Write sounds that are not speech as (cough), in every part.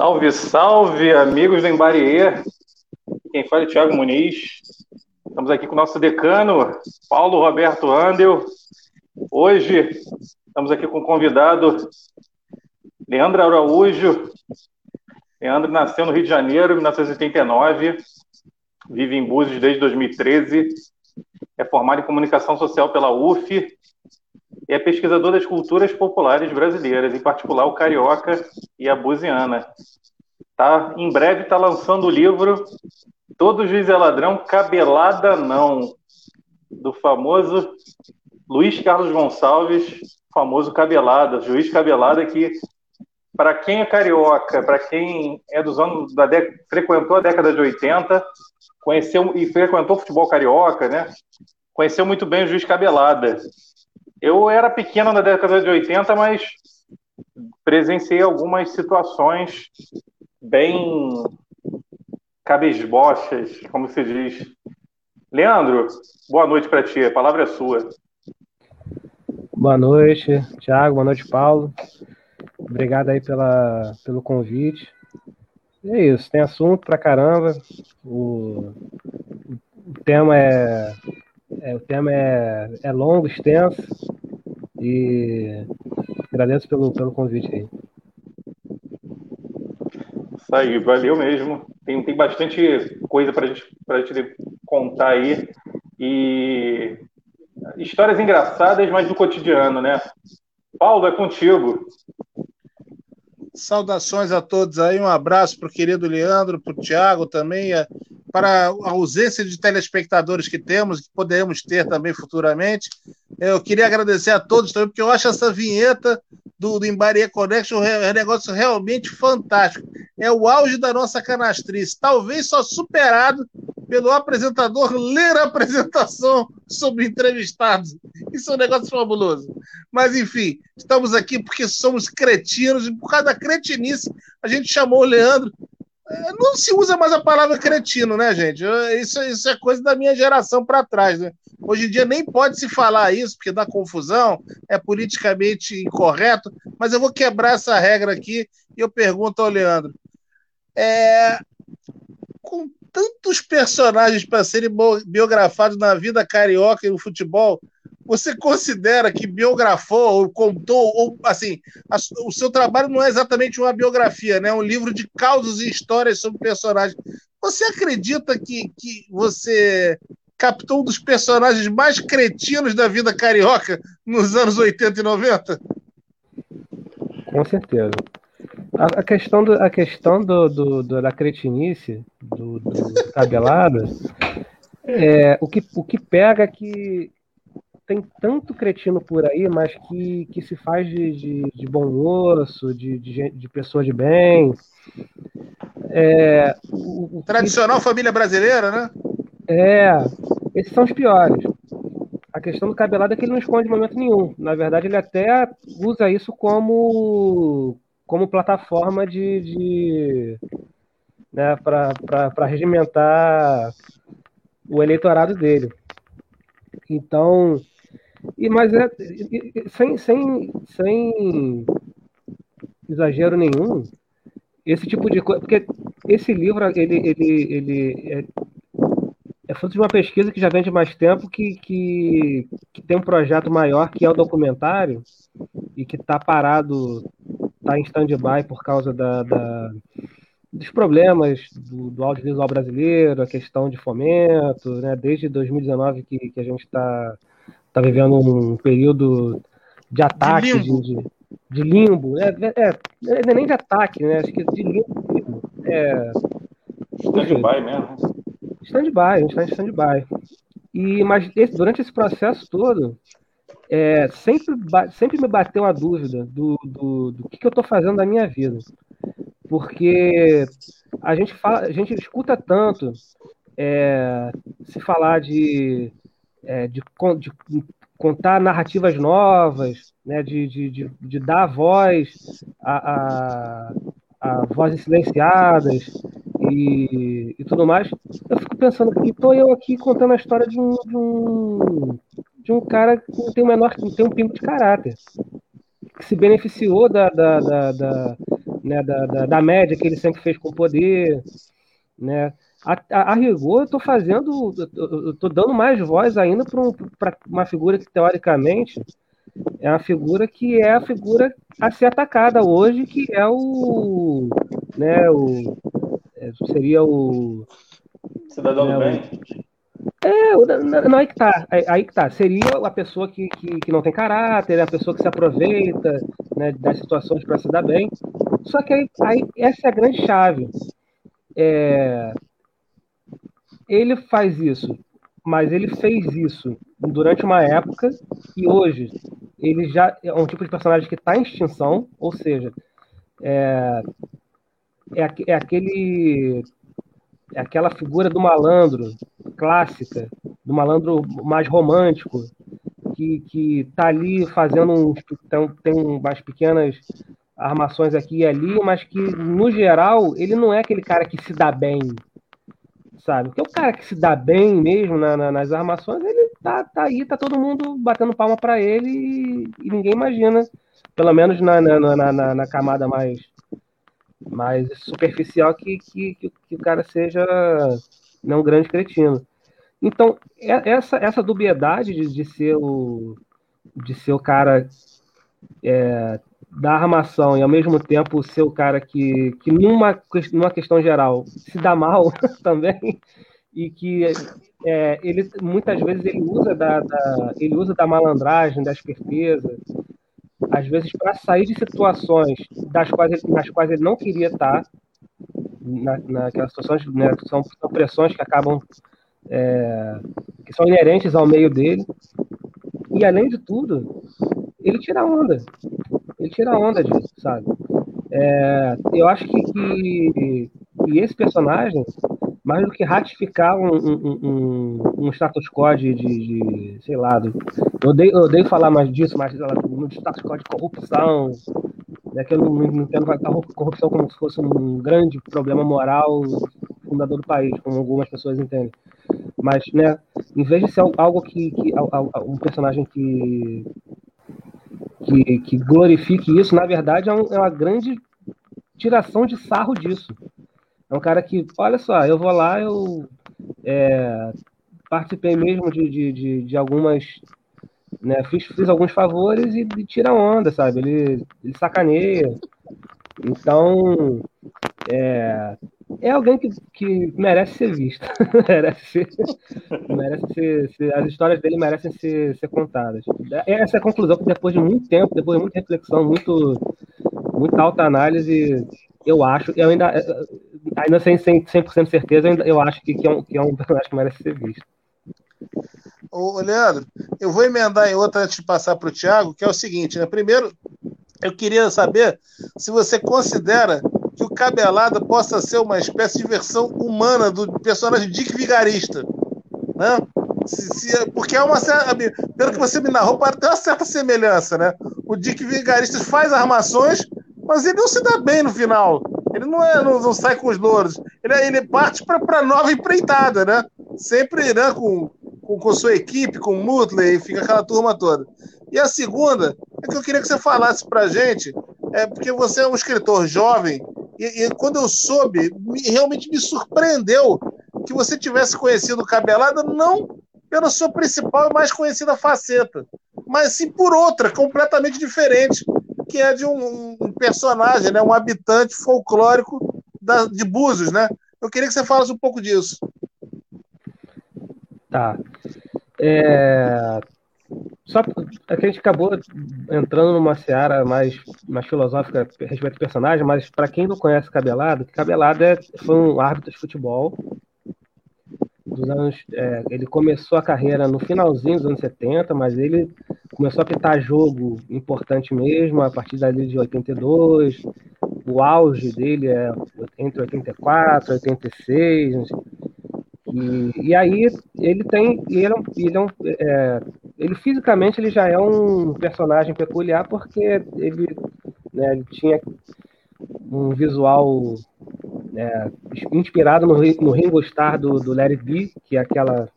Salve, salve, amigos do Embarier. Quem fala é Thiago Muniz. Estamos aqui com o nosso decano, Paulo Roberto Andel. Hoje estamos aqui com o convidado Leandro Araújo. Leandro nasceu no Rio de Janeiro, em 1989, vive em Búzios desde 2013, é formado em comunicação social pela UF e é pesquisador das culturas populares brasileiras, em particular o carioca e a buziana. Tá, em breve está lançando o livro Todo Juiz é Ladrão, Cabelada Não, do famoso Luiz Carlos Gonçalves, famoso Cabelada, juiz Cabelada, que para quem é carioca, para quem é dos anos da frequentou a década de 80, conheceu e frequentou futebol carioca, né? Conheceu muito bem o juiz Cabelada. Eu era pequeno na década de 80, mas presenciei algumas situações bem cabesbochas, como se diz. Leandro, boa noite para ti, a palavra é sua. Boa noite, Thiago, boa noite, Paulo. Obrigado aí pela, pelo convite. É isso, tem assunto pra caramba. O, o tema é, é, o tema é, é longo, extenso. E agradeço pelo, pelo convite aí. Isso aí, valeu mesmo. Tem, tem bastante coisa para gente, a gente contar aí. E histórias engraçadas, mas do cotidiano, né? Paulo, é contigo. Saudações a todos aí, um abraço para o querido Leandro, para o Tiago também, para a ausência de telespectadores que temos, que podemos ter também futuramente. Eu queria agradecer a todos também, porque eu acho essa vinheta do, do Embaria Connection é um negócio realmente fantástico. É o auge da nossa canastrice, talvez só superado pelo apresentador ler a apresentação sobre entrevistados. Isso é um negócio fabuloso. Mas, enfim, estamos aqui porque somos cretinos e por causa da cretinice a gente chamou o Leandro não se usa mais a palavra cretino, né, gente? Isso, isso é coisa da minha geração para trás, né? Hoje em dia nem pode se falar isso, porque dá confusão, é politicamente incorreto, mas eu vou quebrar essa regra aqui e eu pergunto ao Leandro: é, com tantos personagens para serem biografados na vida carioca e no futebol, você considera que biografou ou contou, ou assim, a, o seu trabalho não é exatamente uma biografia, né? É um livro de causos e histórias sobre personagens. Você acredita que, que você captou um dos personagens mais cretinos da vida carioca nos anos 80 e 90? Com certeza. A, questão, do, a questão do, do, do da cretinice, do, do é, o, que, o que pega é que tem tanto cretino por aí, mas que, que se faz de, de, de bom moço, de, de, de pessoa de bem. É, o, o Tradicional que... família brasileira, né? É, esses são os piores. A questão do cabelado é que ele não esconde momento nenhum. Na verdade, ele até usa isso como, como plataforma de, de né, para regimentar o eleitorado dele. Então, e, mas é, sem, sem, sem exagero nenhum, esse tipo de coisa. Porque esse livro, ele, ele, ele é, é fruto de uma pesquisa que já vem de mais tempo, que, que, que tem um projeto maior, que é o documentário, e que está parado, está em stand-by por causa da, da dos problemas do, do, audiovisual brasileiro, a questão de fomento, né? desde 2019 que, que a gente está tá vivendo um período de ataque, de limbo. De, de, de limbo. É, é, é, não é nem de ataque, né? Acho que de limbo. É, stand-by mesmo. Stand-by, a gente está em stand-by. E, mas esse, durante esse processo todo, é, sempre, sempre me bateu a dúvida do, do, do que, que eu estou fazendo da minha vida. Porque a gente, fala, a gente escuta tanto é, se falar de é, de, de, contar narrativas novas, né, de, de, de, dar voz a, a, a, vozes silenciadas e, e tudo mais, eu fico pensando que estou eu aqui contando a história de um, de um, de um cara que não tem o menor, não tem um pingo de caráter, que se beneficiou da, da, da, da né, da, da, da, média que ele sempre fez com poder, né? A, a, a rigor, eu estou fazendo, eu estou dando mais voz ainda para um, uma figura que teoricamente é uma figura que é a figura a ser atacada hoje, que é o, né, o é, seria o cidadão né, do bem. É, não, aí que tá. Aí que tá. Seria a pessoa que, que, que não tem caráter, a pessoa que se aproveita né, das situações para se dar bem. Só que aí, aí, essa é a grande chave. É, ele faz isso, mas ele fez isso durante uma época e hoje ele já é um tipo de personagem que está em extinção, ou seja, é, é, é aquele é aquela figura do malandro clássica, do malandro mais romântico, que, que tá ali fazendo tem, tem umas pequenas armações aqui e ali, mas que, no geral, ele não é aquele cara que se dá bem, sabe? Porque o cara que se dá bem mesmo na, na, nas armações, ele tá, tá aí, tá todo mundo batendo palma para ele e, e, ninguém imagina, pelo menos na, na, na, camada mais mais superficial que, que, que, o cara seja né, um grande cretino. Então, essa, essa dubiedade de, de ser o de ser o cara é, da armação e ao mesmo tempo ser o cara que, que numa, numa questão geral se dá mal (laughs) também e que é, ele muitas vezes ele usa da, da, ele usa da malandragem, da esperteza, às vezes para sair de situações das quais ele, nas quais ele não queria estar, na, naquelas situações, né, são, são pressões que acabam é, que são inerentes ao meio dele. E além de tudo, ele tira onda. Ele tira onda disso, sabe? É, eu acho que, que, que, esse personagem, mais do que ratificar um, um, um, um status quo de, de, sei lá, do, eu, odeio, eu odeio falar mais disso, mas no status quo de corrupção, né, que eu não, não entendo a corrupção como se fosse um grande problema moral fundador do país, como algumas pessoas entendem. Mas, né, em vez de ser algo que, que um personagem que, que, que glorifique isso, na verdade é, um, é, uma grande tiração de sarro disso. É um cara que, olha só, eu vou lá, eu é, participei mesmo de, de, de, de algumas. Né, fiz, fiz alguns favores e, e tira onda, sabe? Ele, ele sacaneia. Então, é, é alguém que, que merece ser visto. (laughs) merece ser, merece ser, ser, as histórias dele merecem ser, ser contadas. Essa é a conclusão que depois de muito tempo, depois de muita reflexão, muito, muita alta análise, eu acho, eu ainda, ainda sem 100%, de certeza, eu, ainda, eu acho que, que, é um, que é um personagem que merece ser visto. Ô, Leandro, eu vou emendar em outra antes de passar para o Thiago, que é o seguinte, né? Primeiro, eu queria saber se você considera que o Cabelada possa ser uma espécie de versão humana do personagem Dick Vigarista. Né? Se, se, porque é uma pelo que você me narrou, tem uma certa semelhança, né? O Dick Vigarista faz armações, mas ele não se dá bem no final. Ele não, é, não, não sai com os louros. Ele, ele parte para nova empreitada, né? Sempre né, com, com, com sua equipe, com o Mutley, fica aquela turma toda. E a segunda é que eu queria que você falasse para gente, é porque você é um escritor jovem e, e quando eu soube, me, realmente me surpreendeu que você tivesse conhecido Cabelada não pela sua principal e mais conhecida faceta, mas sim por outra, completamente diferente, que é de um, um personagem, né, um habitante folclórico da, de Búzios, né? Eu queria que você falasse um pouco disso. Tá. É, só a gente acabou entrando numa seara mais, mais filosófica a respeito do personagem, mas para quem não conhece Cabelado, Cabelado é, foi um árbitro de futebol dos anos. É, ele começou a carreira no finalzinho dos anos 70, mas ele começou a pitar jogo importante mesmo a partir dali de 82. O auge dele é entre 84 e 86. E, e aí ele tem. Ele, é, ele, é um, é, ele fisicamente ele já é um personagem peculiar porque ele, né, ele tinha um visual é, inspirado no, no Ringo Starr do, do Larry B, que é aquela,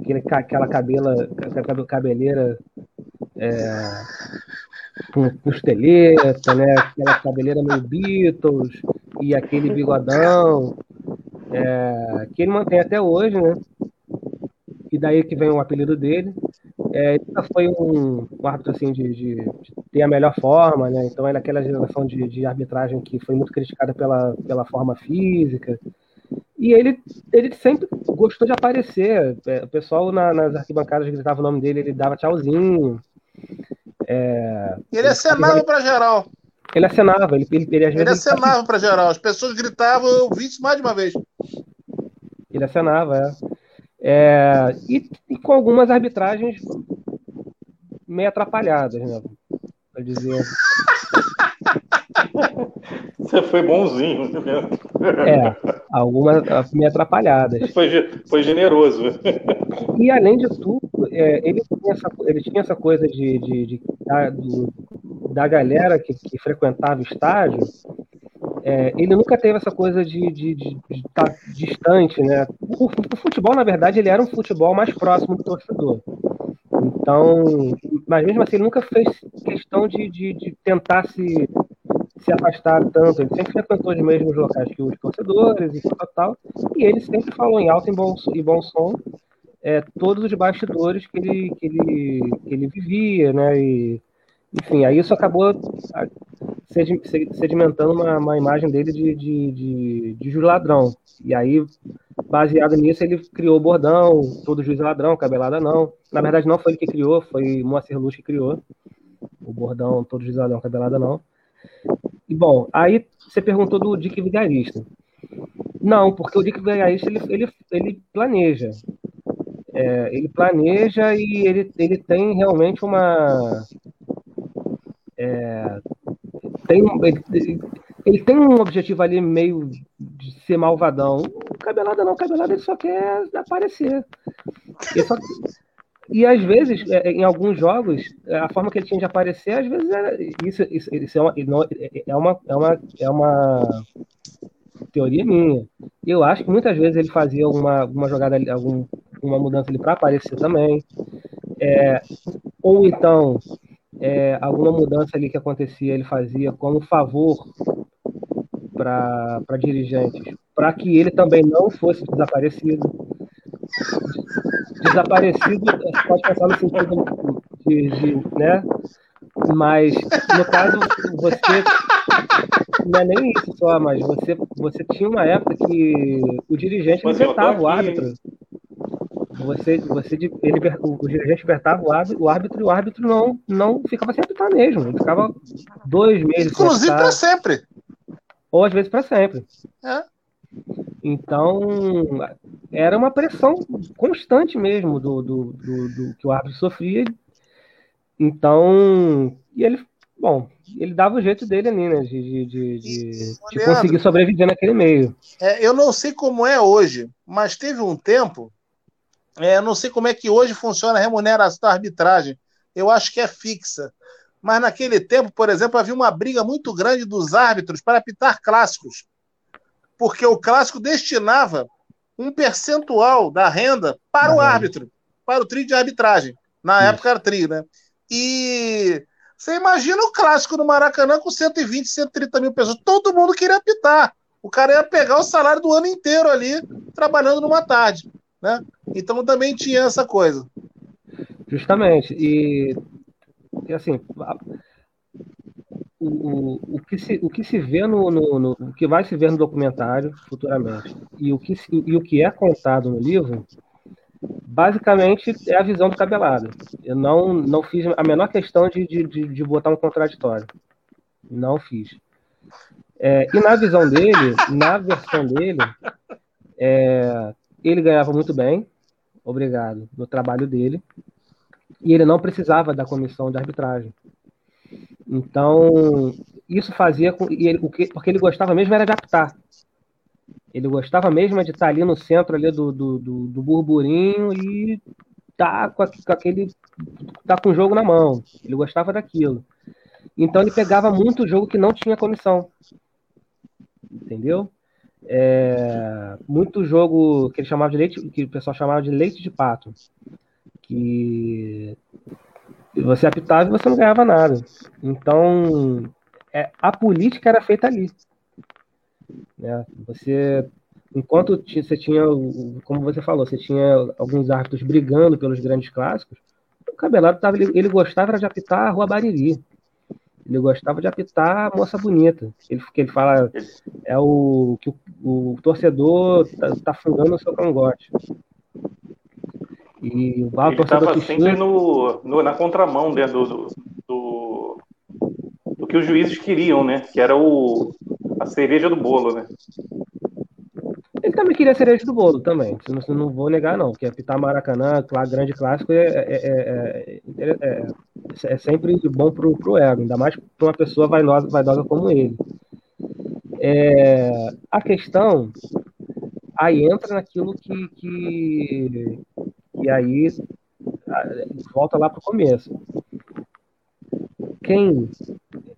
aquele, aquela cabela, aquela cabeleira é, com costeleta, né? Aquela cabeleira meio Beatles e aquele bigodão é, que ele mantém até hoje, né? E daí que vem o apelido dele. É, ele foi um, um árbitro assim de, de, de, ter a melhor forma, né? Então ele é aquela geração de, de arbitragem que foi muito criticada pela, pela forma física. E ele, ele sempre gostou de aparecer. É, o pessoal na, nas arquibancadas gritava o nome dele, ele dava tchauzinho. É, ele acenava para geral. Ele acenava, ele, ele, ele, ele acenava para geral. As pessoas gritavam, eu vi isso mais de uma vez. Ele acenava, é. É, e, e, com algumas arbitragens meio atrapalhadas, né? Pra dizer. (laughs) Você foi bonzinho, né? É, algumas meio atrapalhadas. Foi, foi generoso. E além de tudo, é, ele, tinha essa, ele tinha essa coisa de, de, de da, do, da galera que, que frequentava o estádio é, ele nunca teve essa coisa de, estar tá distante, né? O, o, futebol, na verdade, ele era um futebol mais próximo do torcedor. Então, mas mesmo assim, ele nunca fez questão de, de, de tentar se, se afastar tanto. Ele sempre frequentou os mesmos locais que os torcedores e tal, tal. E ele sempre falou em alto e bom, e bom som é, todos os bastidores que ele, que ele, que ele vivia, né? E, enfim, aí isso acabou sedimentando uma, uma imagem dele de, de, de, de juiz ladrão. E aí, baseado nisso, ele criou o bordão, todo juiz ladrão, cabelada não. Na verdade, não foi ele que criou, foi Moacir Luz que criou. O bordão, todo juiz ladrão, cabelada não. E bom, aí você perguntou do Dick Vigarista. Não, porque o Dick Vigarista ele, ele, ele planeja. É, ele planeja e ele, ele tem realmente uma. É, tem, ele, ele, tem um objetivo ali meio de ser malvadão. Cabelada não, Cabelada ele só quer aparecer. Só, e às vezes, é, em alguns jogos, a forma que ele tinha de aparecer, às vezes era. Isso, isso, isso é, uma, é, uma, é, uma, é uma teoria minha. Eu acho que muitas vezes ele fazia alguma, alguma jogada, algum, uma mudança ali para aparecer também. É, ou então é, alguma mudança ali que acontecia, ele fazia como favor para dirigentes, para que ele também não fosse desaparecido. Desaparecido, você pode pensar no sentido de, de né? Mas, no caso, você não é nem isso só, mas você, você tinha uma época que o dirigente vetava o árbitro. Você, você, ele, o dirigente apertava o árbitro, o árbitro e o árbitro não, não ficava sem apitar mesmo. Ele ficava dois meses. Inclusive para sempre. Ou às vezes para sempre. É. Então, era uma pressão constante mesmo do, do, do, do, que o árbitro sofria. Então, e ele, bom, ele dava o jeito dele ali, né? De, de, de, de, de conseguir sobreviver naquele meio. É, eu não sei como é hoje, mas teve um tempo é, não sei como é que hoje funciona a remuneração da arbitragem. Eu acho que é fixa. Mas naquele tempo, por exemplo, havia uma briga muito grande dos árbitros para apitar clássicos. Porque o clássico destinava um percentual da renda para o árbitro, para o trio de arbitragem. Na Isso. época era trio, né? E você imagina o clássico no Maracanã com 120, 130 mil pessoas. Todo mundo queria apitar. O cara ia pegar o salário do ano inteiro ali, trabalhando numa tarde. Né? Então também tinha essa coisa. Justamente. E, e assim, o, o, que se, o que se vê no, no, no, o que vai se ver no documentário futuramente e o que, e o que é contado no livro basicamente é a visão do cabelado. Eu não, não fiz a menor questão de, de, de botar um contraditório. Não fiz. É, e na visão dele, na versão dele, é, ele ganhava muito bem, obrigado, no trabalho dele, e ele não precisava da comissão de arbitragem. Então, isso fazia com. E ele, o que, porque ele gostava mesmo era de apitar. Ele gostava mesmo de estar ali no centro ali do, do, do, do burburinho e tá com, aquele. tá com o jogo na mão. Ele gostava daquilo. Então ele pegava muito jogo que não tinha comissão. Entendeu? É, muito jogo que ele chamava de leite, que o pessoal chamava de leite de pato, que Você apitava e você não ganhava nada. Então, é, a política era feita ali. Né? Você, enquanto você tinha, como você falou, você tinha alguns árbitros brigando pelos grandes clássicos, o Cabelado tava, ele, ele gostava de apitar a Rua Bariri. Ele gostava de apitar a moça bonita. Ele, que ele fala é o que o, o torcedor tá, tá fungando o seu cangote. E o Ele estava sempre no, no, na contramão né, do, do, do, do, que os juízes queriam, né? Que era o, a cereja do bolo, né? Ele também queria cereja do bolo também. Não, não vou negar, não. Porque apitar Maracanã, grande clássico, é, é, é, é, sempre bom pro, pro ego, ainda mais para uma pessoa vaidosa, vaidosa como ele. a questão aí entra naquilo que, que e aí volta lá para o começo. Quem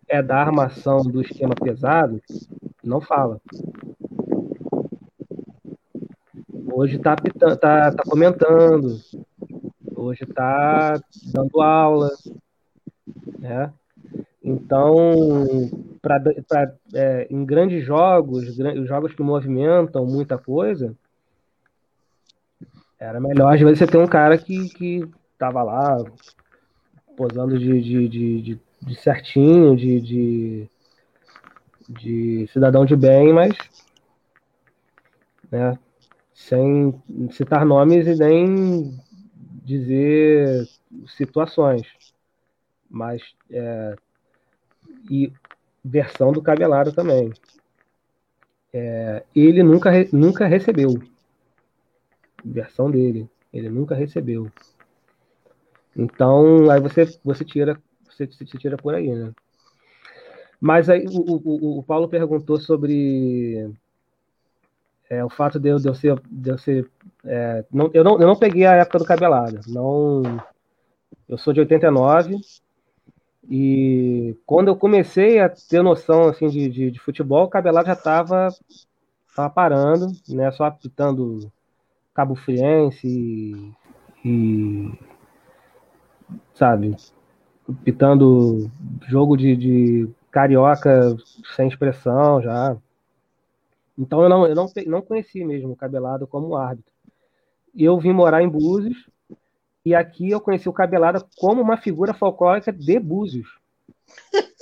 é da armação do esquema pesado não fala. Hoje está tá, tá comentando, hoje está dando aula, né? Então, pra, pra, é, em grandes jogos, jogos que movimentam muita coisa, era melhor, às vezes, você ter um cara que, que tava lá posando de, de, de, de, de certinho, de, de, de cidadão de bem, mas né, sem citar nomes e nem dizer situações. Mas é, e versão do cabelado também. É, ele nunca, nunca recebeu versão dele. Ele nunca recebeu. Então, aí você, você tira você, você tira por aí, né? Mas aí o, o, o Paulo perguntou sobre é, o fato de eu, de eu ser. De eu, ser é, não, eu, não, eu não peguei a época do cabelado. Não, eu sou de 89 e quando eu comecei a ter noção assim, de, de, de futebol, o cabelado já estava tava parando, né, só apitando Cabo Friense e, e sabe, pitando jogo de, de, carioca sem expressão já. Então eu não, eu não, não conheci mesmo o Cabelado como árbitro. E eu vim morar em Búzios e aqui eu conheci o Cabelado como uma figura folclórica de Búzios.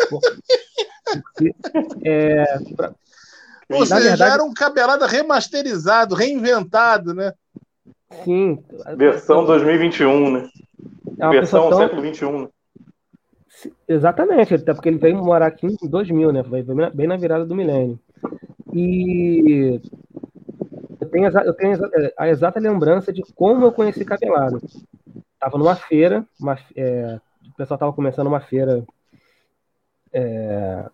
Porque, (laughs) é, pra, Ou seja, verdade, era um Cabelada remasterizado, reinventado, né? Sim. Versão 2021, né? É Versão tão... século 21. Exatamente, até porque ele veio morar aqui em 2000, né? Foi bem na virada do milênio. E eu tenho, eu tenho a exata lembrança de como eu conheci Cabelado. Tava numa feira, uma, é, o pessoal tava começando uma feira. É,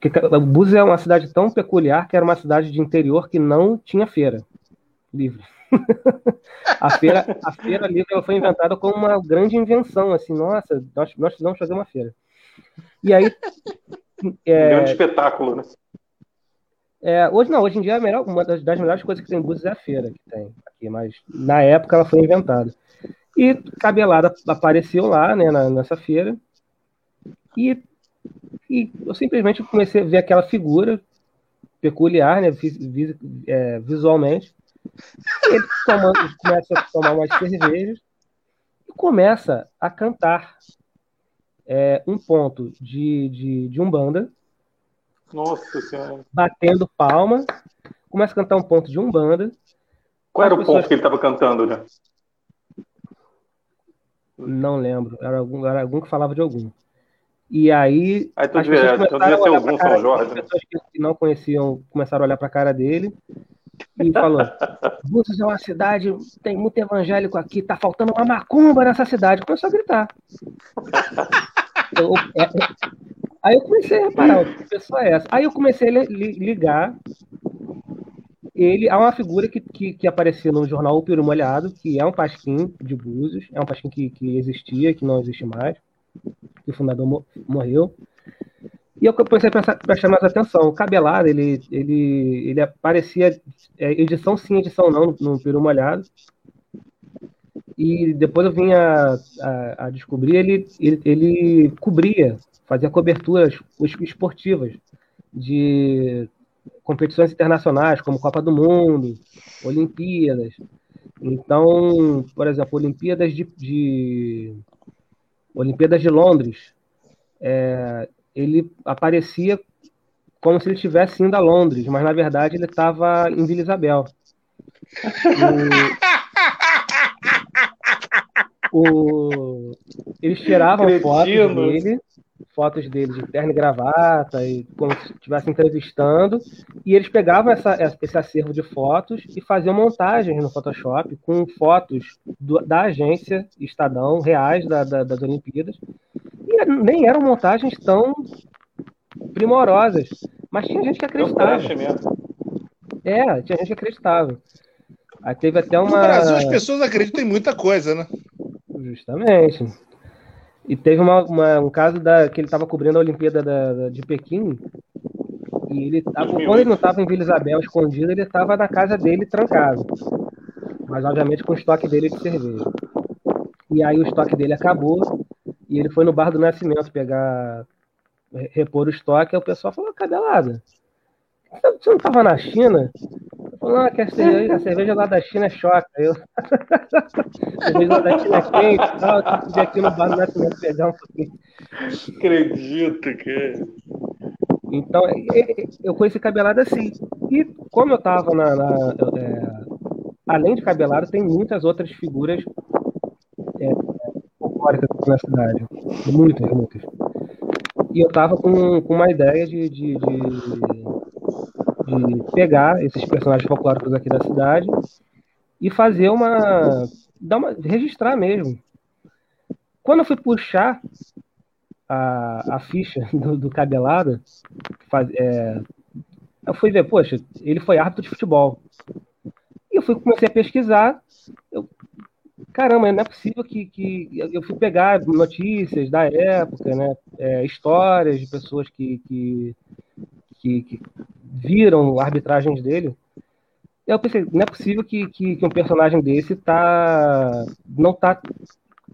que, Búzios é uma cidade tão peculiar que era uma cidade de interior que não tinha feira livre (laughs) a feira, a feira livre foi inventada como uma grande invenção, assim, nossa, nós, nós precisamos fazer uma feira. E aí. É, um grande espetáculo, né? É, hoje não, hoje em dia é melhor, uma das, das melhores coisas que tem em Búzios é a feira que tem aqui, mas na época ela foi inventada. E Cabelada apareceu lá, né, na, nessa feira, e, e eu simplesmente comecei a ver aquela figura peculiar, né, vis, vis, é, visualmente, ele tomando, começa a tomar umas cervejas e começa a cantar é, um ponto de, de, de Umbanda. Nossa Senhora. Batendo palma. Começa a cantar um ponto de Umbanda. Qual era o ponto que ele estava cantando, né? Não lembro. Era algum, era algum que falava de algum. E aí. Aí tu devia, tu devia ser algum São Jorge. As pessoas que não conheciam começaram a olhar para a cara dele e falou: Búzios é uma cidade, tem muito evangélico aqui, tá faltando uma macumba nessa cidade. Começou a gritar. (laughs) Eu, é, aí eu comecei a reparar, que pessoa é essa? Aí eu comecei a ligar ele a uma figura que, que, que apareceu no jornal O Peru Molhado, que é um pasquim de Búzios, é um pasquim que, que existia, que não existe mais, que o fundador morreu. E eu comecei a prestar, prestar mais atenção. O Cabelado, ele, ele, ele aparecia é, edição sim, edição não, no, no Peru Molhado. e depois eu vim a, a, a descobrir, ele, ele, ele cobria, fazia coberturas esportivas de competições internacionais, como Copa do Mundo, Olimpíadas. Então, por exemplo, Olimpíadas de, de Olimpíadas de Londres, é, ele aparecia como se ele estivesse indo a Londres, mas na verdade ele estava em Vila Isabel. O, o, eles tiravam Cretino. fotos dele fotos dele de terno e gravata, e como se estivesse entrevistando, e eles pegavam essa, esse acervo de fotos e faziam montagens no Photoshop com fotos do, da agência Estadão, reais da, da, das Olimpíadas, e nem eram montagens tão primorosas, mas tinha gente que acreditava. É, tinha gente que acreditava. Aí teve até uma. No Brasil as pessoas acreditam em muita coisa, né? Justamente. E teve uma, uma, um caso da, que ele estava cobrindo a Olimpíada da, da, de Pequim. E ele tava, quando ele não estava em Vila Isabel escondido, ele estava na casa dele trancado. Mas obviamente com o estoque dele de cerveja. E aí o estoque dele acabou. E ele foi no bar do Nascimento pegar. repor o estoque. Aí o pessoal falou: cabelada. Você não estava na China? Falou, que a cerveja, a cerveja lá da China é choca. Eu... (laughs) a cerveja lá da China é quente e tal. Eu tive aqui no bar do Nascimento pegar um pouquinho. Acredito que. Então, eu conheci cabelado assim. E como eu tava na. na é, além de cabelado, tem muitas outras figuras é, folclóricas na cidade. Muitas, muitas. E eu tava com, com uma ideia de, de, de de pegar esses personagens folclóricos aqui da cidade e fazer uma. Dar uma registrar mesmo. Quando eu fui puxar a, a ficha (laughs) do, do Cabelada, faz, é, eu fui ver, poxa, ele foi árbitro de futebol. E eu fui, comecei a pesquisar. Eu, caramba, não é possível que, que. Eu fui pegar notícias da época, né? É, histórias de pessoas que, que, que, que viram arbitragens dele. Eu pensei, não é possível que, que, que um personagem desse tá, não tá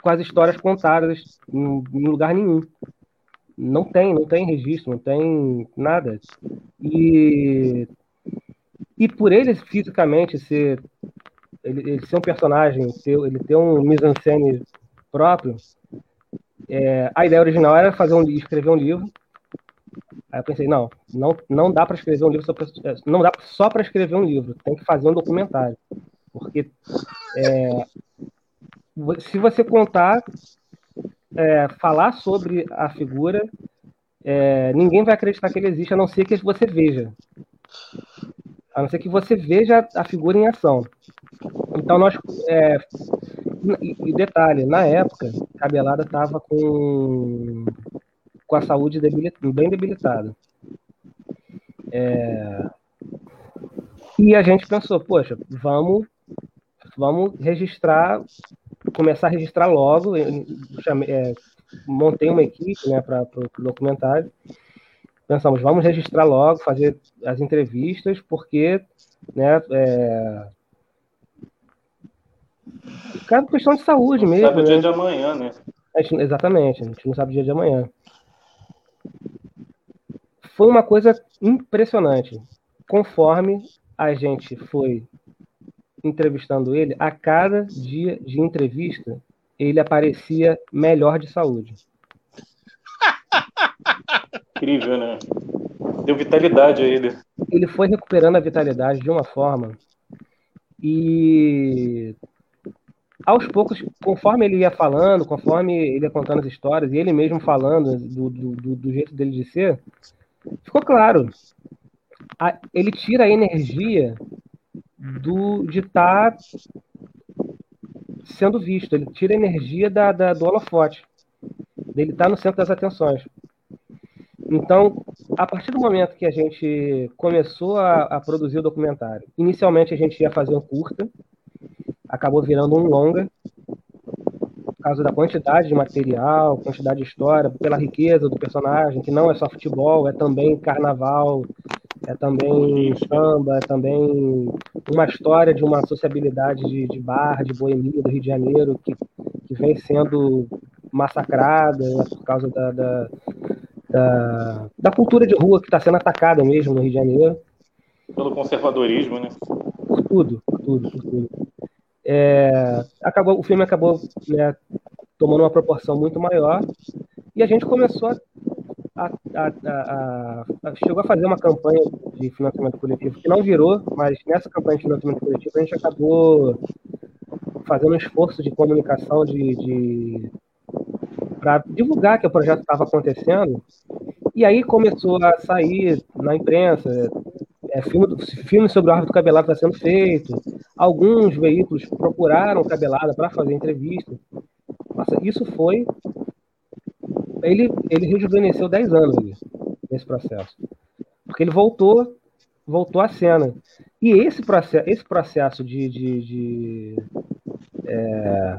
com as histórias contadas em, em lugar nenhum. Não tem, não tem registro, não tem nada. E, e por ele fisicamente ser ele, ele ser um personagem, ter, ele ter um mise-en-scène próprio, é, a ideia original era fazer um, escrever um livro Aí eu pensei, não, não, não dá para escrever um livro só pra, é, não dá só para escrever um livro, tem que fazer um documentário. Porque é, se você contar, é, falar sobre a figura, é, ninguém vai acreditar que ele existe, a não ser que você veja. A não ser que você veja a figura em ação. Então nós. É, e detalhe, na época, Cabelada estava com com a saúde bem debilitada. É... E a gente pensou, poxa, vamos, vamos registrar, começar a registrar logo. Chamei, é, montei uma equipe né, para o documentário. Pensamos, vamos registrar logo, fazer as entrevistas, porque né, é, Cara, questão de saúde mesmo. Sabe o dia né? de amanhã, né? Gente, exatamente, a gente não sabe o dia de amanhã foi uma coisa impressionante. Conforme a gente foi entrevistando ele, a cada dia de entrevista, ele aparecia melhor de saúde. (laughs) Incrível, né? Deu vitalidade a ele. Ele foi recuperando a vitalidade de uma forma e aos poucos, conforme ele ia falando, conforme ele ia contando as histórias, e ele mesmo falando do, do, do jeito dele de ser, ficou claro. A, ele tira a energia do, de estar tá sendo visto, ele tira a energia da, da, do holofote, dele estar tá no centro das atenções. Então, a partir do momento que a gente começou a, a, produzir o documentário, inicialmente a gente ia fazer um curta, acabou virando um longa, por causa da quantidade de material, quantidade de história, pela riqueza do personagem, que não é só futebol, é também carnaval, é também samba, é também uma história de uma sociabilidade de, de barra, de boemia do Rio de Janeiro, que, que vem sendo massacrada né, por causa da, da, da, da cultura de rua que está sendo atacada mesmo no Rio de Janeiro. Pelo conservadorismo, né? Por tudo, por tudo, por tudo. É, acabou, o filme acabou né, tomando uma proporção muito maior e a gente começou a a, a, a, chegou a fazer uma campanha de financiamento coletivo que não virou, mas nessa campanha de financiamento coletivo a gente acabou fazendo um esforço de comunicação de, de para divulgar que o projeto estava acontecendo. E aí começou a sair na imprensa, é, filme, filme sobre o árbitro cabelado está sendo feito. Alguns veículos procuraram cabelada para fazer entrevista. Nossa, isso foi ele, ele rejuvenesceu 10 anos ali, nesse processo. Porque ele voltou, voltou à cena. E esse processo, esse processo de, de, de é,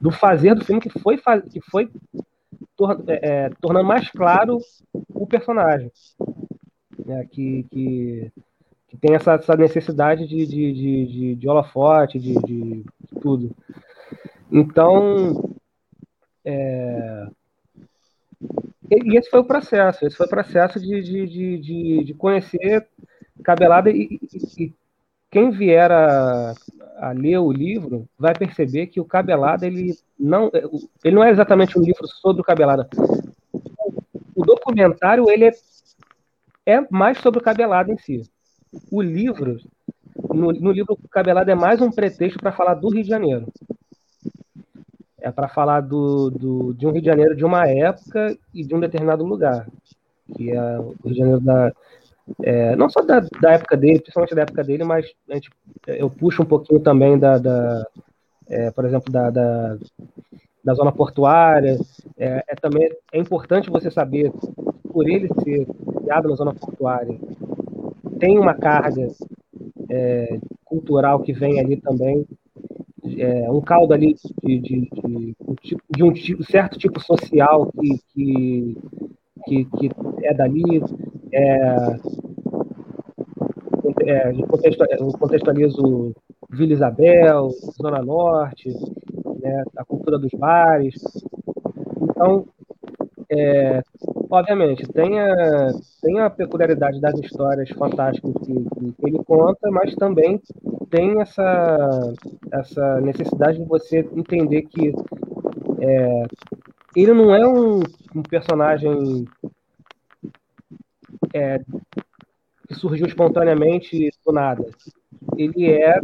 do fazer do filme que foi, que foi tor, é, é, tornando mais claro o personagem. Né, que, que, que tem essa, essa necessidade de, de, de, de, de holofote, de, de, tudo. Então, é, e esse foi o processo, esse foi o processo de, de, de, de conhecer Cabelada e, e, e quem vier a, a, ler o livro vai perceber que o Cabelada ele não, ele não é exatamente um livro sobre o Cabelada. O documentário ele é, é mais sobre o Cabelada em si. O livro, no, no livro o Cabelada é mais um pretexto para falar do Rio de Janeiro é para falar do, do, de um Rio de Janeiro de uma época e de um determinado lugar, que é o Rio de Janeiro da, é, não só da, da, época dele, principalmente da época dele, mas a gente, eu puxo um pouquinho também da, da é, por exemplo, da, da, da zona portuária. É, é, também é importante você saber, por ele ser criado na zona portuária, tem uma carga é, cultural que vem ali também é, um caldo ali de, de, de, de um tipo, certo tipo social que, que, que, que é dali. É, é, eu contextualizo Vila Isabel, Zona Norte, né, a cultura dos bares. Então, é, obviamente, tem a, tem a peculiaridade das histórias fantásticas que, que, ele conta, mas também tem essa, essa necessidade de você entender que é, ele não é um, um personagem é, que surgiu espontaneamente do nada. Ele é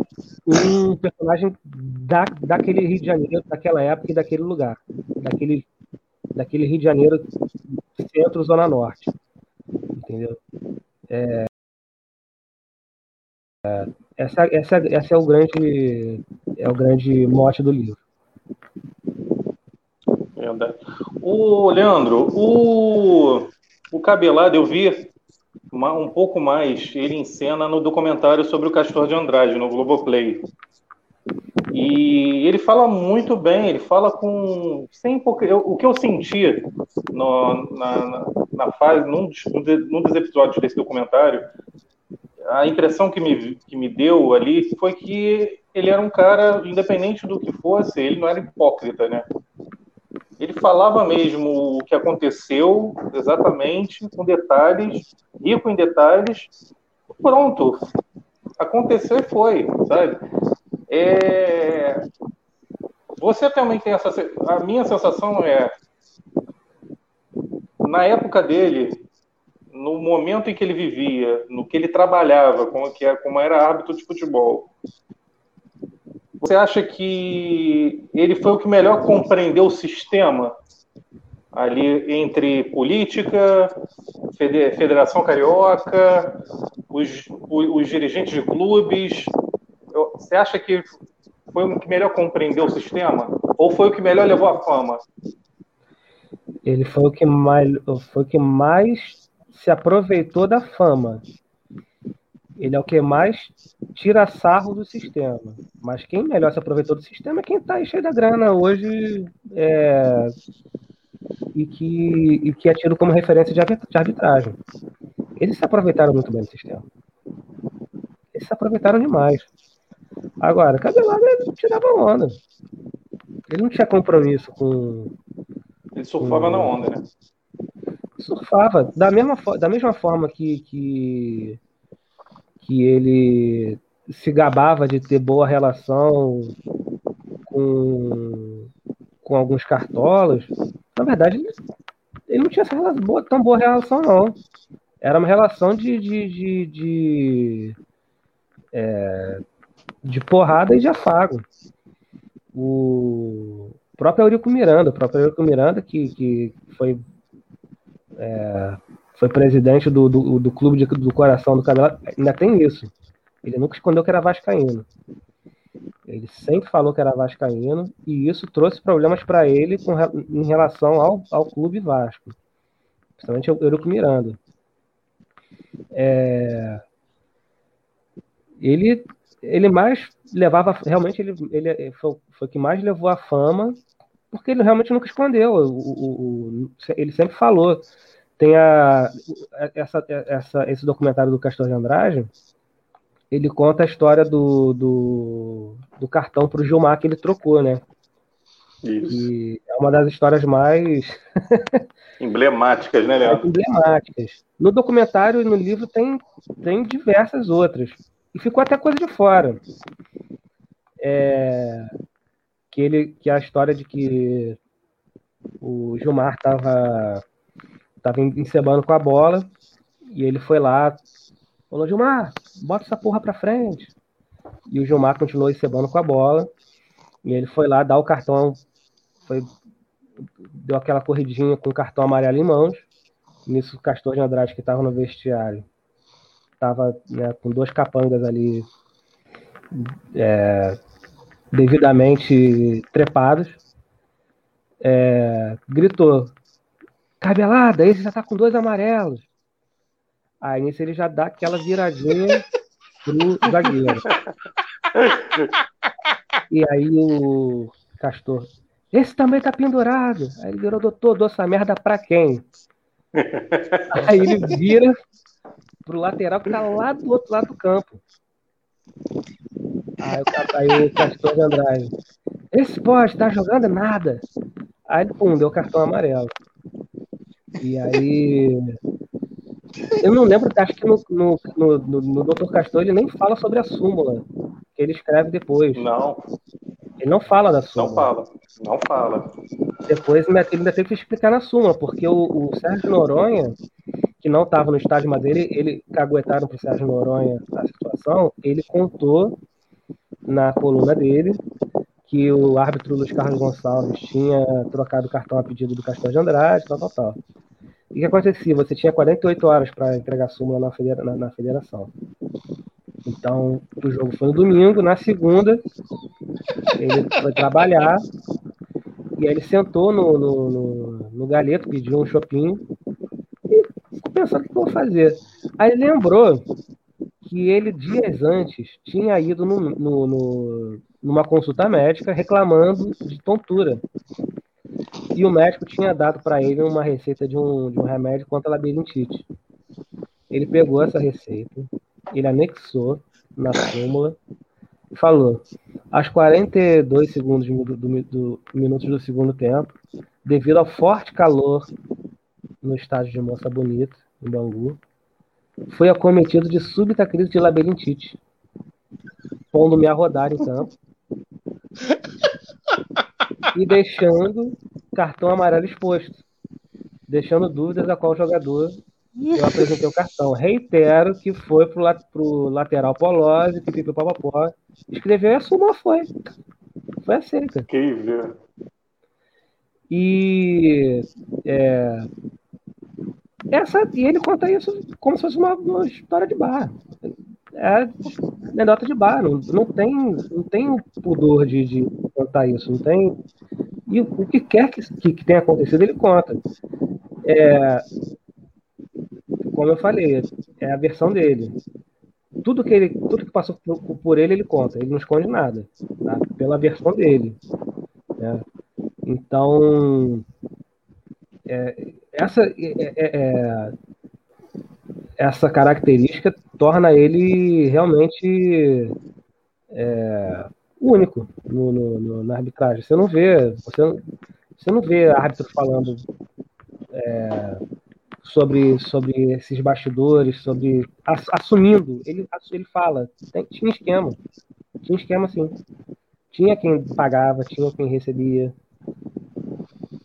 um personagem da, daquele Rio de Janeiro, daquela época e daquele lugar, daquele, daquele Rio de Janeiro centro, zona norte. Entendeu? É, é, essa, essa, essa é o grande é o grande mote do livro. O Leandro, o, o Cabelado eu vi um pouco mais ele em cena no documentário sobre o Castor de Andrade no Globoplay. E ele fala muito bem, ele fala com. Sem, o que eu senti no, na, na, fase, num, num dos episódios desse documentário, a impressão que me, que me deu ali foi que ele era um cara, independente do que fosse, ele não era hipócrita, né? Ele falava mesmo o que aconteceu exatamente, com detalhes, rico em detalhes. Pronto, aconteceu e foi, sabe? É... Você também tem essa. A minha sensação é. Na época dele, no momento em que ele vivia, no que ele trabalhava, como, que era, como era árbitro de futebol, você acha que ele foi o que melhor compreendeu o sistema ali entre política, Federação Carioca, os, os dirigentes de clubes, você acha que foi o que melhor compreendeu o sistema? Ou foi o que melhor levou à fama? Ele foi o que mais, foi o que mais se aproveitou da fama. Ele é o que mais tira sarro do sistema. Mas quem melhor se aproveitou do sistema é quem está cheio da grana hoje é, e, que, e que é tido como referência de arbitragem. Eles se aproveitaram muito bem do sistema. Eles se aproveitaram demais. Agora, Cabelada ele tirava onda. Ele não tinha compromisso com. Ele surfava com... na onda, né? Surfava. Da mesma, da mesma forma que, que, que ele se gabava de ter boa relação com, com alguns cartolas, na verdade, ele, ele não tinha essa relação, boa, tão boa relação, não. Era uma relação de, de, de, de, é, de porrada e de afago. O próprio Eurico Miranda, o próprio Eurico Miranda, que, que foi, é, foi presidente do, do, do clube de, do coração do cabelo, ainda tem isso. Ele nunca escondeu que era vascaíno. Ele sempre falou que era vascaíno e isso trouxe problemas para ele com, em relação ao, ao clube Vasco, principalmente o Eurico Miranda. É, ele, ele mais levava, realmente ele, ele foi, foi o que mais levou a fama, porque ele realmente nunca escondeu. O, o, o, ele sempre falou. Tem a, essa, essa, esse documentário do Castor de Andrade, ele conta a história do, do, do cartão para o Gilmar que ele trocou, né? Isso. E é uma das histórias mais (laughs) emblemáticas, né, Léo? emblemáticas. No documentário e no livro tem, tem diversas outras. E ficou até coisa de fora. É, que, ele, que a história de que o Gilmar estava tava encebando com a bola e ele foi lá Falou, Gilmar, bota essa porra pra frente. E o Gilmar continuou recebendo com a bola. E ele foi lá dar o cartão. Foi, deu aquela corridinha com o cartão amarelo em mãos. Nisso, o Castor de Andrade, que estava no vestiário, estava né, com dois capangas ali é, devidamente trepados. É, gritou: Cabelada, esse já tá com dois amarelos. Aí nisso ele já dá aquela viradinha pro zagueiro. E aí o Castor, esse também tá pendurado. Aí ele virou, doutor, dou essa merda pra quem? Aí ele vira pro lateral que tá lá do outro lado do campo. Aí, aí o Castor de Andrade, esse pode, tá jogando nada. Aí pum, deu cartão amarelo. E aí eu não lembro, acho que no, no, no, no, no Dr. Castor ele nem fala sobre a súmula, que ele escreve depois. Não. Ele não fala da súmula. Não fala, não fala. Depois ele ainda teve que explicar na súmula, porque o, o Sérgio Noronha, que não estava no estádio, mas ele, ele caguetaram para o Sérgio Noronha a situação, ele contou na coluna dele que o árbitro Luiz Carlos Gonçalves tinha trocado o cartão a pedido do Castor de Andrade, tal, tal, tal. O que acontecia? Você tinha 48 horas para entregar a súmula na, federa na, na, federação. Então, o jogo foi no domingo, na segunda, ele foi trabalhar, e aí ele sentou no, no, no, no galeto, pediu um shopping, e pensando o que vou fazer. Aí lembrou que ele, dias antes, tinha ido no, no, no, numa consulta médica reclamando de tontura. E o médico tinha dado para ele uma receita de um, de um remédio contra a labirintite. Ele pegou essa receita, ele anexou na súmula e falou: aos 42 segundos do, do, do, minutos do segundo tempo, devido ao forte calor no estádio de Moça Bonita, em Bangu, foi acometido de súbita crise de labirintite, pondo-me a rodar em campo (laughs) e deixando cartão amarelo exposto, deixando dúvidas a qual jogador eu apresentei o cartão. Reitero que foi pro, lat pro lateral Polose, que pipiu papapó, escreveu e a súmula foi. Foi aceita. Incrível. E é, essa, e ele conta isso como se fosse uma, uma história de bar. É anedota de bar, não, não, tem, não tem pudor de, de contar isso, não tem e o que quer que, que, que tenha acontecido, ele conta. É, como eu falei, é a versão dele. Tudo que, ele, tudo que passou por, por ele, ele conta. Ele não esconde nada. Tá? Pela versão dele. Né? Então, é, essa, é, é, é essa característica torna ele realmente é, único no, no, no, na arbitragem. Você não vê, você você não vê árbitro falando é, sobre, sobre esses bastidores, sobre assumindo. Ele, ele fala, tem, tinha esquema, tinha esquema sim. Tinha quem pagava, tinha quem recebia.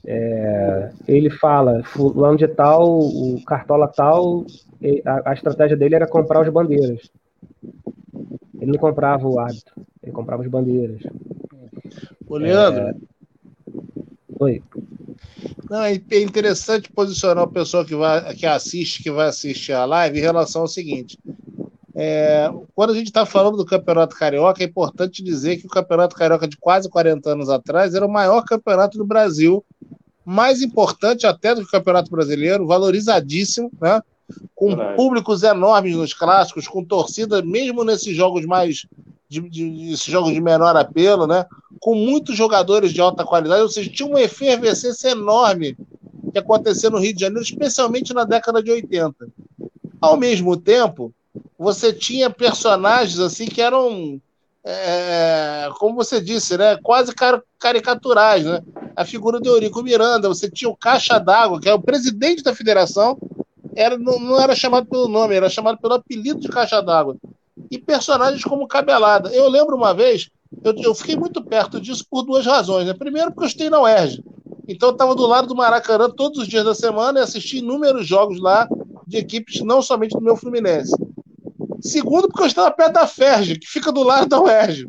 É, ele fala, fulano de tal, o cartola tal, a, a, estratégia dele era comprar os bandeiras. Ele não comprava o árbitro, ele comprava os bandeiras. Ô, Leandro. É... Oi. Não, é interessante posicionar o pessoal que, vai, que assiste, que vai assistir a live em relação ao seguinte. É, quando a gente está falando do Campeonato Carioca, é importante dizer que o Campeonato Carioca de quase 40 anos atrás era o maior campeonato do Brasil, mais importante até do que o Campeonato Brasileiro, valorizadíssimo, né? com Verdade. públicos enormes nos clássicos, com torcida, mesmo nesses jogos mais. De, de, de, jogos de menor apelo, né? com muitos jogadores de alta qualidade, ou seja, tinha uma efervescência enorme que acontecia no Rio de Janeiro, especialmente na década de 80. Ao mesmo tempo, você tinha personagens assim que eram, é, como você disse, né, quase car caricaturais, né? A figura do Eurico Miranda, você tinha o Caixa d'Água, que é o presidente da federação, era, não, não, era chamado pelo nome, era chamado pelo apelido de Caixa d'Água. E personagens como Cabelada. Eu lembro uma vez, eu, eu fiquei muito perto disso por duas razões. Né? Primeiro, porque eu estudei na UERJ. Então, eu estava do lado do Maracanã todos os dias da semana e assisti inúmeros jogos lá de equipes, não somente do meu Fluminense. Segundo, porque eu estava perto da FERJ, que fica do lado da UERJ.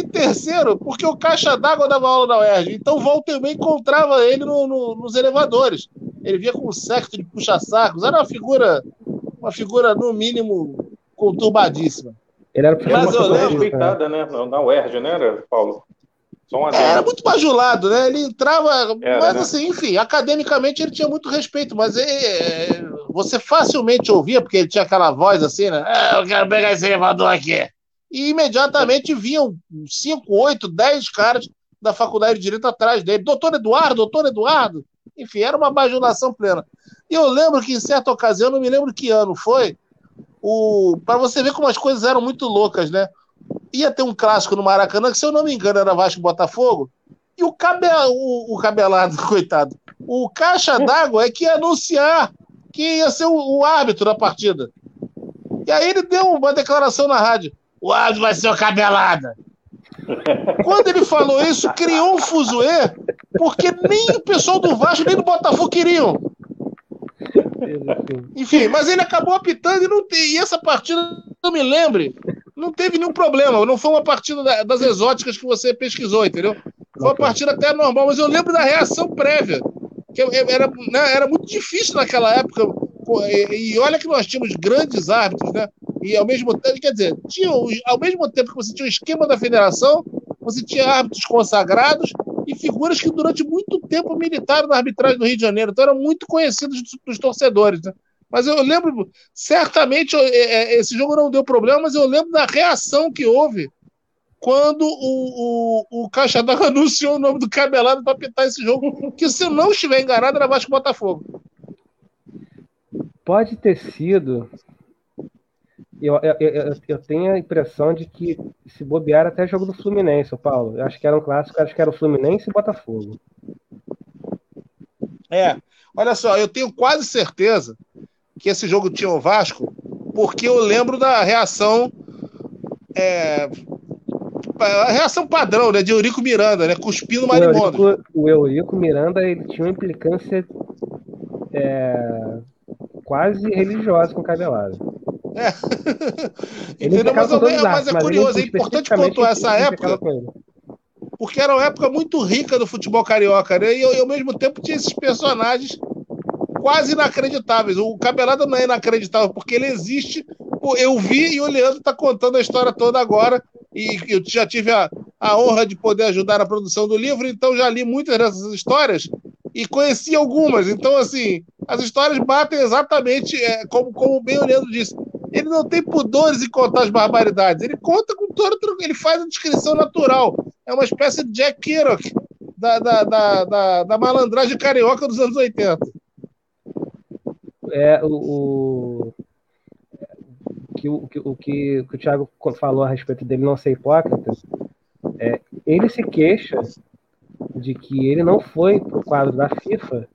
E terceiro, porque o caixa d'água dava aula na UERJ. Então, volta e meia encontrava ele no, no, nos elevadores. Ele via com um secto de puxa-sacos. Era uma figura, uma figura, no mínimo, conturbadíssima. Ele era Mas eu lembro, respeitada, né? Na UERJ, né, Paulo? É, era muito bajulado, né? Ele entrava. Era, mas, né? assim, enfim, academicamente ele tinha muito respeito, mas é, você facilmente ouvia, porque ele tinha aquela voz assim, né? É, eu quero pegar esse elevador aqui. E imediatamente vinham 5, 8, 10 caras da faculdade de Direito atrás dele. Doutor Eduardo, doutor Eduardo. Enfim, era uma bajulação plena. E eu lembro que em certa ocasião, não me lembro que ano foi, o para você ver como as coisas eram muito loucas, né? Ia ter um clássico no Maracanã, que se eu não me engano era Vasco Botafogo, e o, cabe, o, o cabelado, (laughs) coitado, o caixa d'água é que ia anunciar que ia ser o, o, árbitro da partida. E aí ele deu uma declaração na rádio: o árbitro vai ser o cabelada. Quando ele falou isso, criou um fuzuê, porque nem o pessoal do Vasco nem do Botafogo queriam. Enfim, mas ele acabou apitando e não. E essa partida, não me lembre, não teve nenhum problema. Não foi uma partida das exóticas que você pesquisou, entendeu? Foi uma partida até normal, mas eu lembro da reação prévia. Que era, né, era muito difícil naquela época. E olha que nós tínhamos grandes árbitros, né? E ao mesmo tempo, quer dizer, tinha, ao mesmo tempo que você tinha o esquema da federação, você tinha árbitros consagrados e figuras que durante muito tempo militaram na arbitragem do Rio de Janeiro, então eram muito conhecidos dos torcedores. Né? Mas eu lembro, certamente é, é, esse jogo não deu problema, mas eu lembro da reação que houve quando o, o, o Caixa d'Água (laughs) anunciou o nome do Cabelado para apitar esse jogo, que se eu não estiver enganado era Vasco Botafogo. Pode ter sido eu, eu, eu, eu, tenho a impressão de que se bobear até jogo do Fluminense, Paulo. Eu acho que era um clássico, acho que era o Fluminense e Botafogo. É, olha só, eu tenho quase certeza que esse jogo tinha o Vasco, porque eu lembro da reação. É, a reação padrão, né, de Eurico Miranda, né, cuspindo o Marimondo. O Eurico Miranda, ele tinha uma implicância é, quase religiosa com o Cabelado. É. (laughs) Entendeu? Mas, eu, mas é curioso, é importante pontuar essa época. Porque era uma época muito rica do futebol carioca, né? E ao mesmo tempo tinha esses personagens quase inacreditáveis. O Cabelada não é inacreditável, porque ele existe. Eu vi e o Leandro está contando a história toda agora. E eu já tive a, a honra de poder ajudar na produção do livro, então já li muitas dessas histórias e conheci algumas. Então, assim, as histórias batem exatamente é, como, como bem o Leandro disse ele não tem pudores em contar as barbaridades. Ele conta com todo. Ele faz a descrição natural. É uma espécie de Jack Kerouac da, da, da, da, da malandragem carioca dos anos 80. É, o, que, o, que, o, que, o Thiago falou a respeito dele não ser hipócrita, é, ele se queixa de que ele não foi para o quadro da FIFA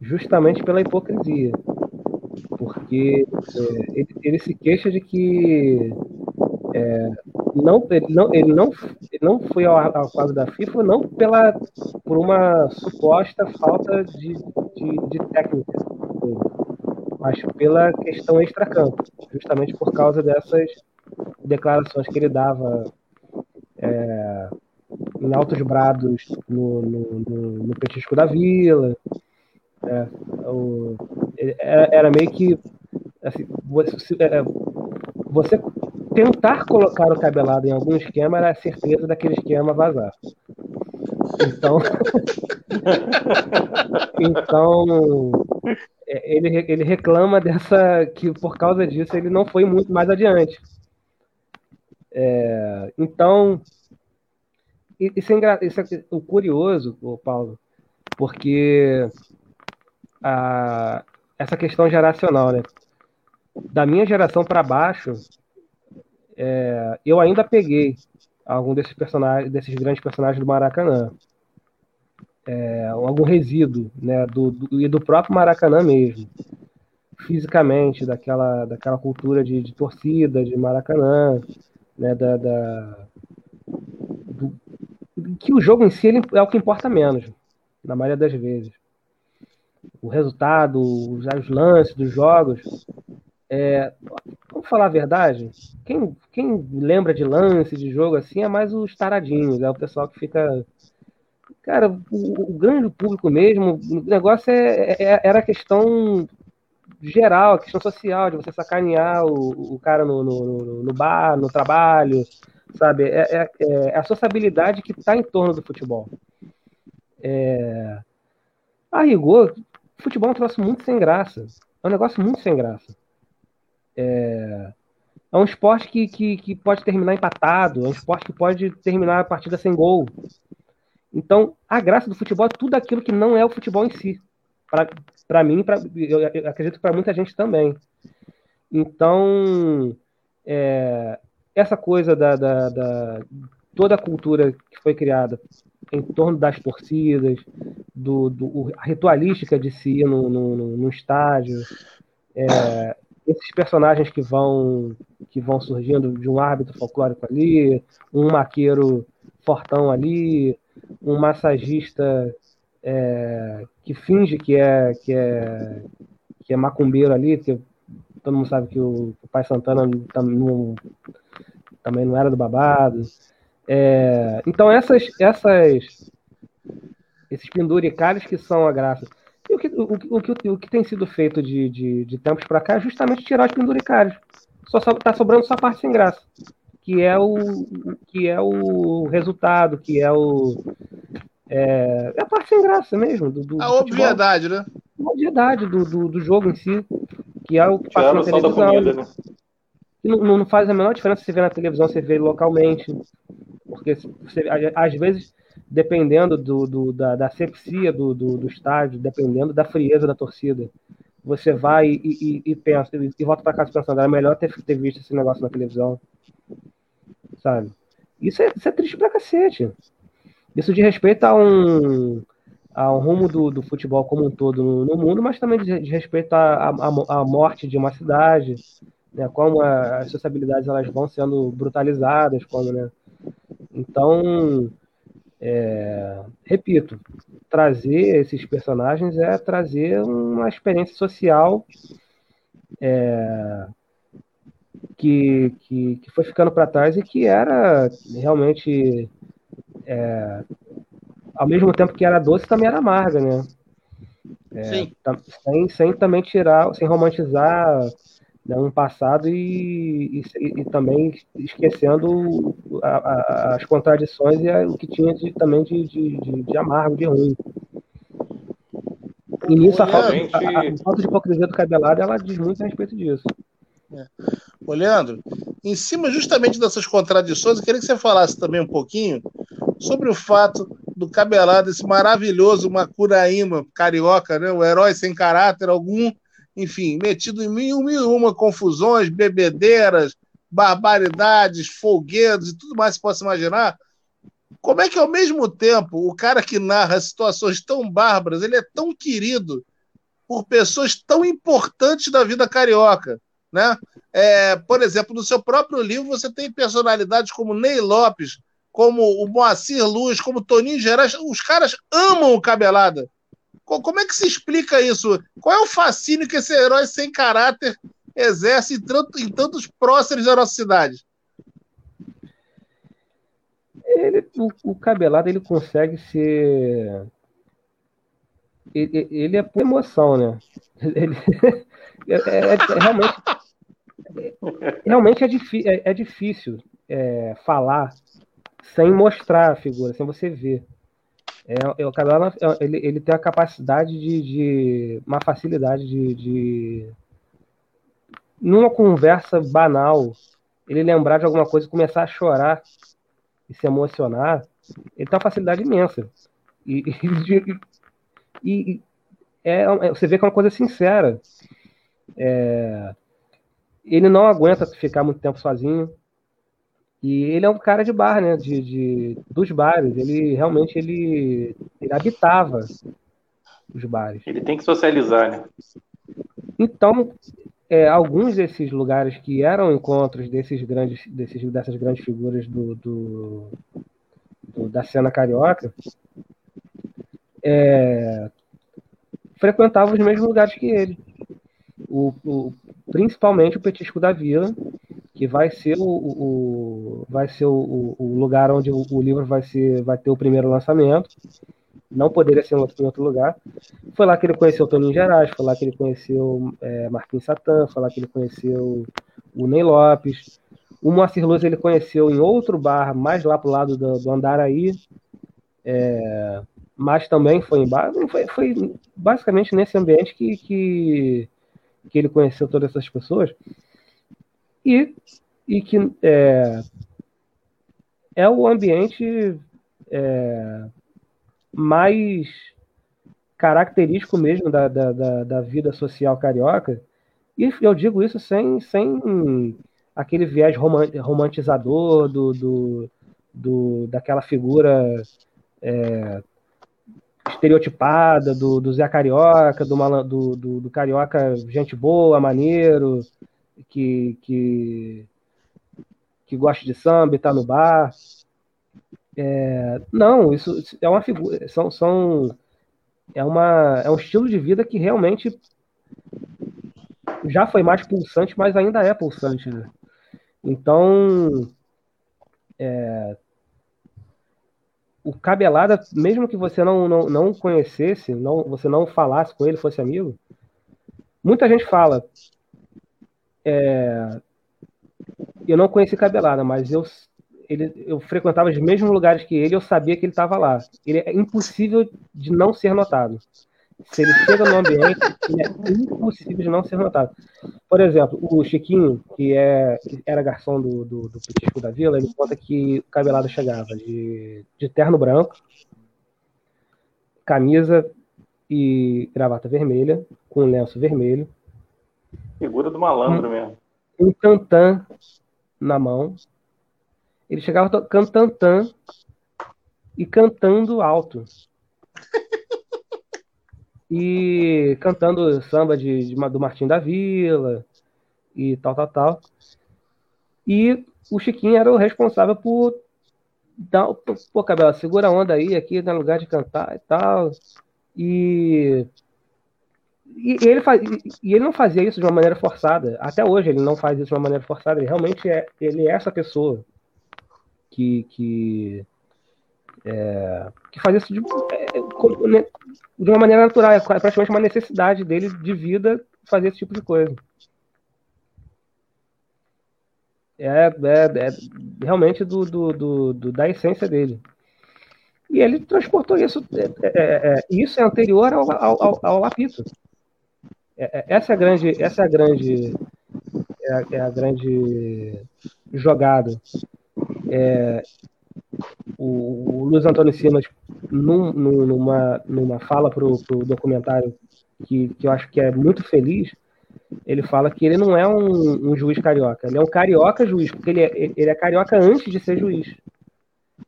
justamente pela hipocrisia. Porque é, ele, ele, se queixa de que é, não, ele, não, ele, não, ele não foi ao, ao quadro da FIFA não pela, por uma suposta falta de, de, de técnica, mas pela questão extracampo, justamente por causa dessas declarações que ele dava é, em altos brados no, no, no, no petisco da vila. É, o, era, era, meio que assim, você, é, você tentar colocar o cabelado em algum esquema era a certeza daquele esquema vazar. Então, (laughs) então é, ele, ele reclama dessa que por causa disso ele não foi muito mais adiante. É, então, isso é, isso é o curioso, Paulo, porque a, essa questão geracional, né? Da minha geração para baixo, é, eu ainda peguei algum desses personagens, desses grandes personagens do Maracanã. É, algum resíduo, né, do, do, e do próprio Maracanã mesmo, fisicamente, daquela, daquela cultura de, de torcida, de Maracanã, né, da, da do, que o jogo em si ele, é o que importa menos, na maioria das vezes. O resultado, os, os lances dos jogos, é, vamos falar a verdade, quem, quem lembra de lance de jogo assim é mais os taradinhos, é o pessoal que fica. Cara, o, o grande público mesmo, o negócio é, é, era a questão geral, a questão social, de você sacanear o, o cara no, no, no, bar, no trabalho, sabe? É, é, é a sociabilidade que está em torno do futebol. É... A rigor, futebol é um troço muito sem graça. É um negócio muito sem graça. É, é um esporte que, que, que pode terminar empatado, é um esporte que pode terminar a partida sem gol. Então, a graça do futebol é tudo aquilo que não é o futebol em si. Para mim, pra, eu acredito que para muita gente também. Então, é, essa coisa da, da, da, toda a cultura que foi criada em torno das torcidas, do, do a ritualística de se ir no, no, no estádio, é, esses personagens que vão que vão surgindo de um árbitro folclórico ali, um maqueiro fortão ali, um massagista é, que finge que é que é que é macumbeiro ali, porque todo mundo sabe que o, o pai Santana não, também não era do babado. É, então essas essas esses penduricalhos que são a graça e o que, o, o, que, o que tem sido feito de, de, de tempos para cá é justamente tirar os penduricários. Só está sobrando só a parte sem graça, que é o, que é o resultado, que é o. É, é a parte sem graça mesmo. Do, do a do obviedade, né? A obviedade do, do, do, jogo em si, que é o que passa na televisão. Comida, né? não, não faz a menor diferença se vê na televisão, se vê localmente. Porque você, às vezes dependendo do, do da, da sepsia do, do, do, estádio, dependendo da frieza da torcida. Você vai e, e, e pensa, e, volta para casa pensando, era melhor ter, ter visto esse negócio na televisão. Sabe? Isso é, isso é triste pra cacete. Isso de respeito a um, a um rumo do, do futebol como um todo no, no mundo, mas também de, de respeito à morte de uma cidade, né, como a, as sociabilidades elas vão sendo brutalizadas, como, né, então é, repito, trazer esses personagens é trazer uma experiência social é, que, que, que, foi ficando para trás e que era realmente, é, ao mesmo tempo que era doce, também era amarga, né? É, sem, sem também tirar, sem romantizar né, um passado e, e, e também esquecendo a, a, as contradições e a, o que tinha de, também de, de, de, de amargo, de ruim. E nisso a falta, a, falta de hipocrisia do cabelado ela diz muito a respeito disso. É. Ô, Leandro, em cima justamente dessas contradições, eu queria que você falasse também um pouquinho sobre o fato do cabelado, esse maravilhoso Macuraíma carioca, né? o herói sem caráter algum, enfim, metido em mil, e uma confusões, bebedeiras, barbaridades, folguedos e tudo mais que possa imaginar. Como é que, ao mesmo tempo, o cara que narra situações tão bárbaras, ele é tão querido por pessoas tão importantes da vida carioca, né? É, por exemplo, no seu próprio livro você tem personalidades como Ney Lopes, como o Moacir Luz, como Toninho Gerais, os caras amam o Cabelada. Como é que se explica isso? Qual é o fascínio que esse herói sem caráter exerce em, tantos próceres da nossa cidade? Ele, o, o Cabelada ele consegue ser. Ele, ele é por emoção, né? Ele, (laughs) é, é, é, realmente, realmente é, é, é difícil é, falar sem mostrar a figura, sem você ver. É, o Cabela ele, ele tem a capacidade de, de uma facilidade de, de, numa conversa banal, ele lembrar de alguma coisa começar a chorar e se emocionar, ele tem uma facilidade imensa. E, (laughs) e, e é, é, você vê que é uma coisa sincera. É, ele não aguenta ficar muito tempo sozinho. E ele é um cara de bar, né? De, de dos bares. Ele realmente ele, ele habitava os bares. Ele tem que socializar, né? Então, é, alguns desses lugares que eram encontros desses grandes, desses, dessas grandes figuras do, do, do da cena carioca, é, frequentavam os mesmos lugares que ele. O, o, principalmente o Petisco da Vila, que vai ser o, o vai ser o, o, lugar onde o, livro vai ser vai ter o primeiro lançamento. Não poderia ser em outro, em outro lugar. Foi lá que ele conheceu o Toninho Gerais, foi lá que ele conheceu é, Marquinhos Satã, foi lá que ele conheceu o Ney Lopes. O Moacir Luz ele conheceu em outro bar, mais lá pro lado do, do Andaraí. É, mas também foi em bar. Foi, foi basicamente nesse ambiente que, que, que ele conheceu todas essas pessoas e, e que é, é o ambiente é, mais característico mesmo da, da, da, da, vida social carioca. E eu digo isso sem, sem aquele viés romantizador do, do, do daquela figura é, estereotipada do, do Zé Carioca, do, do, do, do Carioca gente boa, maneiro, que, que, que gosta de samba e está no bar. É, não, isso é uma figura, são, são é, uma, é um estilo de vida que realmente já foi mais pulsante, mas ainda é pulsante. Né? Então, é, o Cabelada, mesmo que você não, não, não conhecesse, não, você não falasse com ele, fosse amigo, muita gente fala, é, eu não conheci Cabelada, mas eu, ele, eu frequentava os mesmos lugares que ele, eu sabia que ele estava lá. Ele é impossível de não ser notado. Se ele chega no ambiente, ele é impossível de não ser notado. Por exemplo, o Chiquinho, que, é, que era garçom do, do, do Petisco da Vila, ele conta que o Cabelada chegava de, de terno branco, camisa e gravata vermelha, com lenço vermelho, Figura do malandro um, mesmo. Um tantã na mão. Ele chegava cantantã e cantando alto. (laughs) e cantando samba de, de, do Martim da Vila e tal, tal, tal. E o Chiquinho era o responsável por dar, pô, Cabela, segura a onda aí, aqui no lugar de cantar e tal. E e, ele faz, e ele não fazia isso de uma maneira forçada. Até hoje ele não faz isso de uma maneira forçada. Ele realmente é, ele é essa pessoa que, que, é, que faz isso de, é, né, de uma maneira natural. É praticamente uma necessidade dele de vida fazer esse tipo de coisa. É, é, é realmente do, do, do, do, da essência dele. E ele transportou isso. É, é, é isso é anterior ao, ao, ao, ao apito. É, é, essa é a grande, essa é a grande, é a, é a grande jogada. É, o, Luiz Antônio Simas, num, numa, numa fala para o documentário que, que eu acho que é muito feliz, ele fala que ele não é um, um, juiz carioca, ele é um carioca juiz, porque ele é, ele é carioca antes de ser juiz.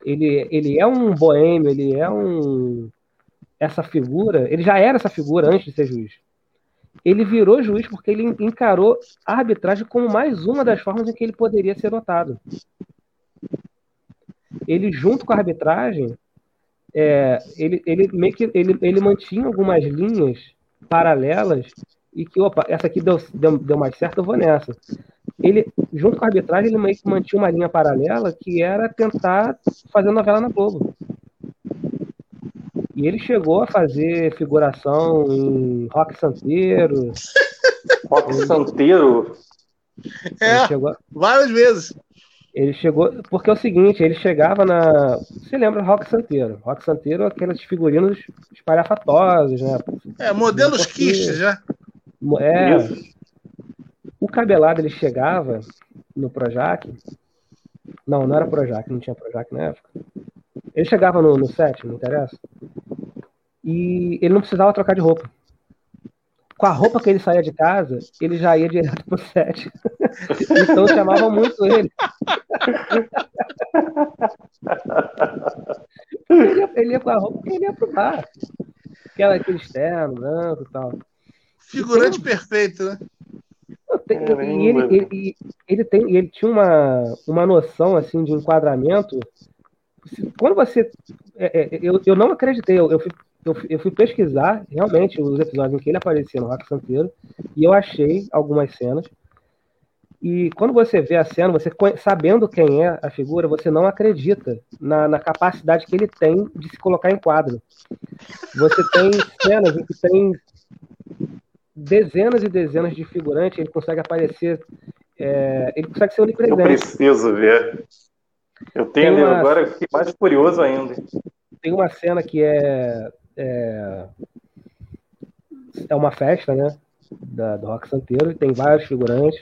Ele, ele é um boêmio, ele é um. Essa figura, ele já era essa figura antes de ser juiz. Ele virou juiz porque ele encarou a arbitragem como mais uma das formas em que ele poderia ser notado. Ele, junto com a arbitragem, é, ele, ele meio que ele, ele mantinha algumas linhas paralelas e que, opa, essa aqui deu, deu, deu mais certo, eu vou nessa. Ele, junto com a arbitragem, ele meio que mantinha uma linha paralela que era tentar fazer novela na Globo. E ele chegou a fazer figuração em Rock Santeiro. (laughs) Rock Santeiro? É, chegou... várias vezes. Ele chegou. Porque é o seguinte, ele chegava na. Você lembra do Rock Santeiro? Rock Santeiro, aqueles figurinos espalhafatosos, né? É, modelos quiche já. É. O cabelado ele chegava no Projac. Não, não era Projac, não tinha Projac na época. Ele chegava no, no set, não interessa. E ele não precisava trocar de roupa. Com a roupa que ele saía de casa, ele já ia direto pro set. (laughs) então chamavam muito ele. ele, ia, ele ia com a roupa que ele ia pro bar. Aquela, aquele externo, branco e tal. Figurante então, perfeito, né? Tem, e ele, ele, ele, tem, ele tinha uma, uma noção assim de enquadramento. Quando você. É, é, eu, eu não acreditei, eu, eu, fui, eu, eu, fui pesquisar realmente os episódios em que ele aparecia no Rock Santeiro e eu achei algumas cenas. E quando você vê a cena, você sabendo quem é a figura, você não acredita na, na capacidade que ele tem de se colocar em quadro. Você tem cenas em que tem dezenas e dezenas de figurantes, ele consegue aparecer, é, ele consegue ser onipresente. Eu preciso ver. Eu tenho uma, agora fiquei mais curioso ainda. Tem uma cena que é é, é uma festa, né? Da, do Rock Santeiro, tem vários figurantes.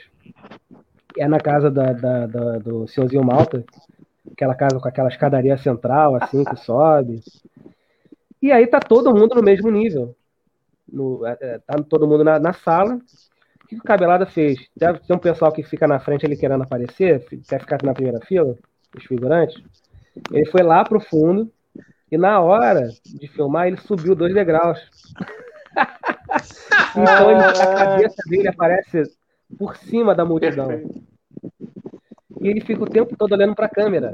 É na casa da, da, da, do senhorzinho Malta, aquela casa com aquela escadaria central, assim, que sobe. E aí tá todo mundo no mesmo nível no, é, é, tá todo mundo na, na sala. O que o Cabelada fez? Deve ter um pessoal que fica na frente ali querendo aparecer, quer ficar na primeira fila, os figurantes. Ele foi lá pro fundo e na hora de filmar ele subiu dois degraus. (laughs) então ele, a cabeça dele aparece por cima da multidão. E ele fica o tempo todo olhando para a câmera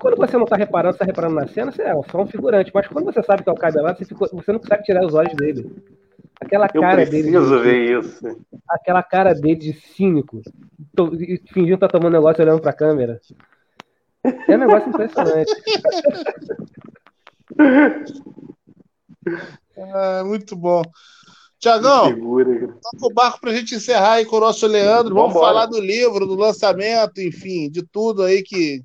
quando você não está reparando, está reparando na cena, você é só um figurante. Mas quando você sabe que é o Cabelado, você, ficou, você não consegue tirar os olhos dele. Aquela Eu cara dele. Eu preciso ver isso. Aquela cara dele de cínico, fingindo que tá tomando negócio olhando pra câmera. É um negócio impressionante. ah, muito bom. Tiagão, toca o barco para a gente encerrar aí com o nosso Leandro. Vamos Vambora. falar do livro, do lançamento, enfim, de tudo aí que,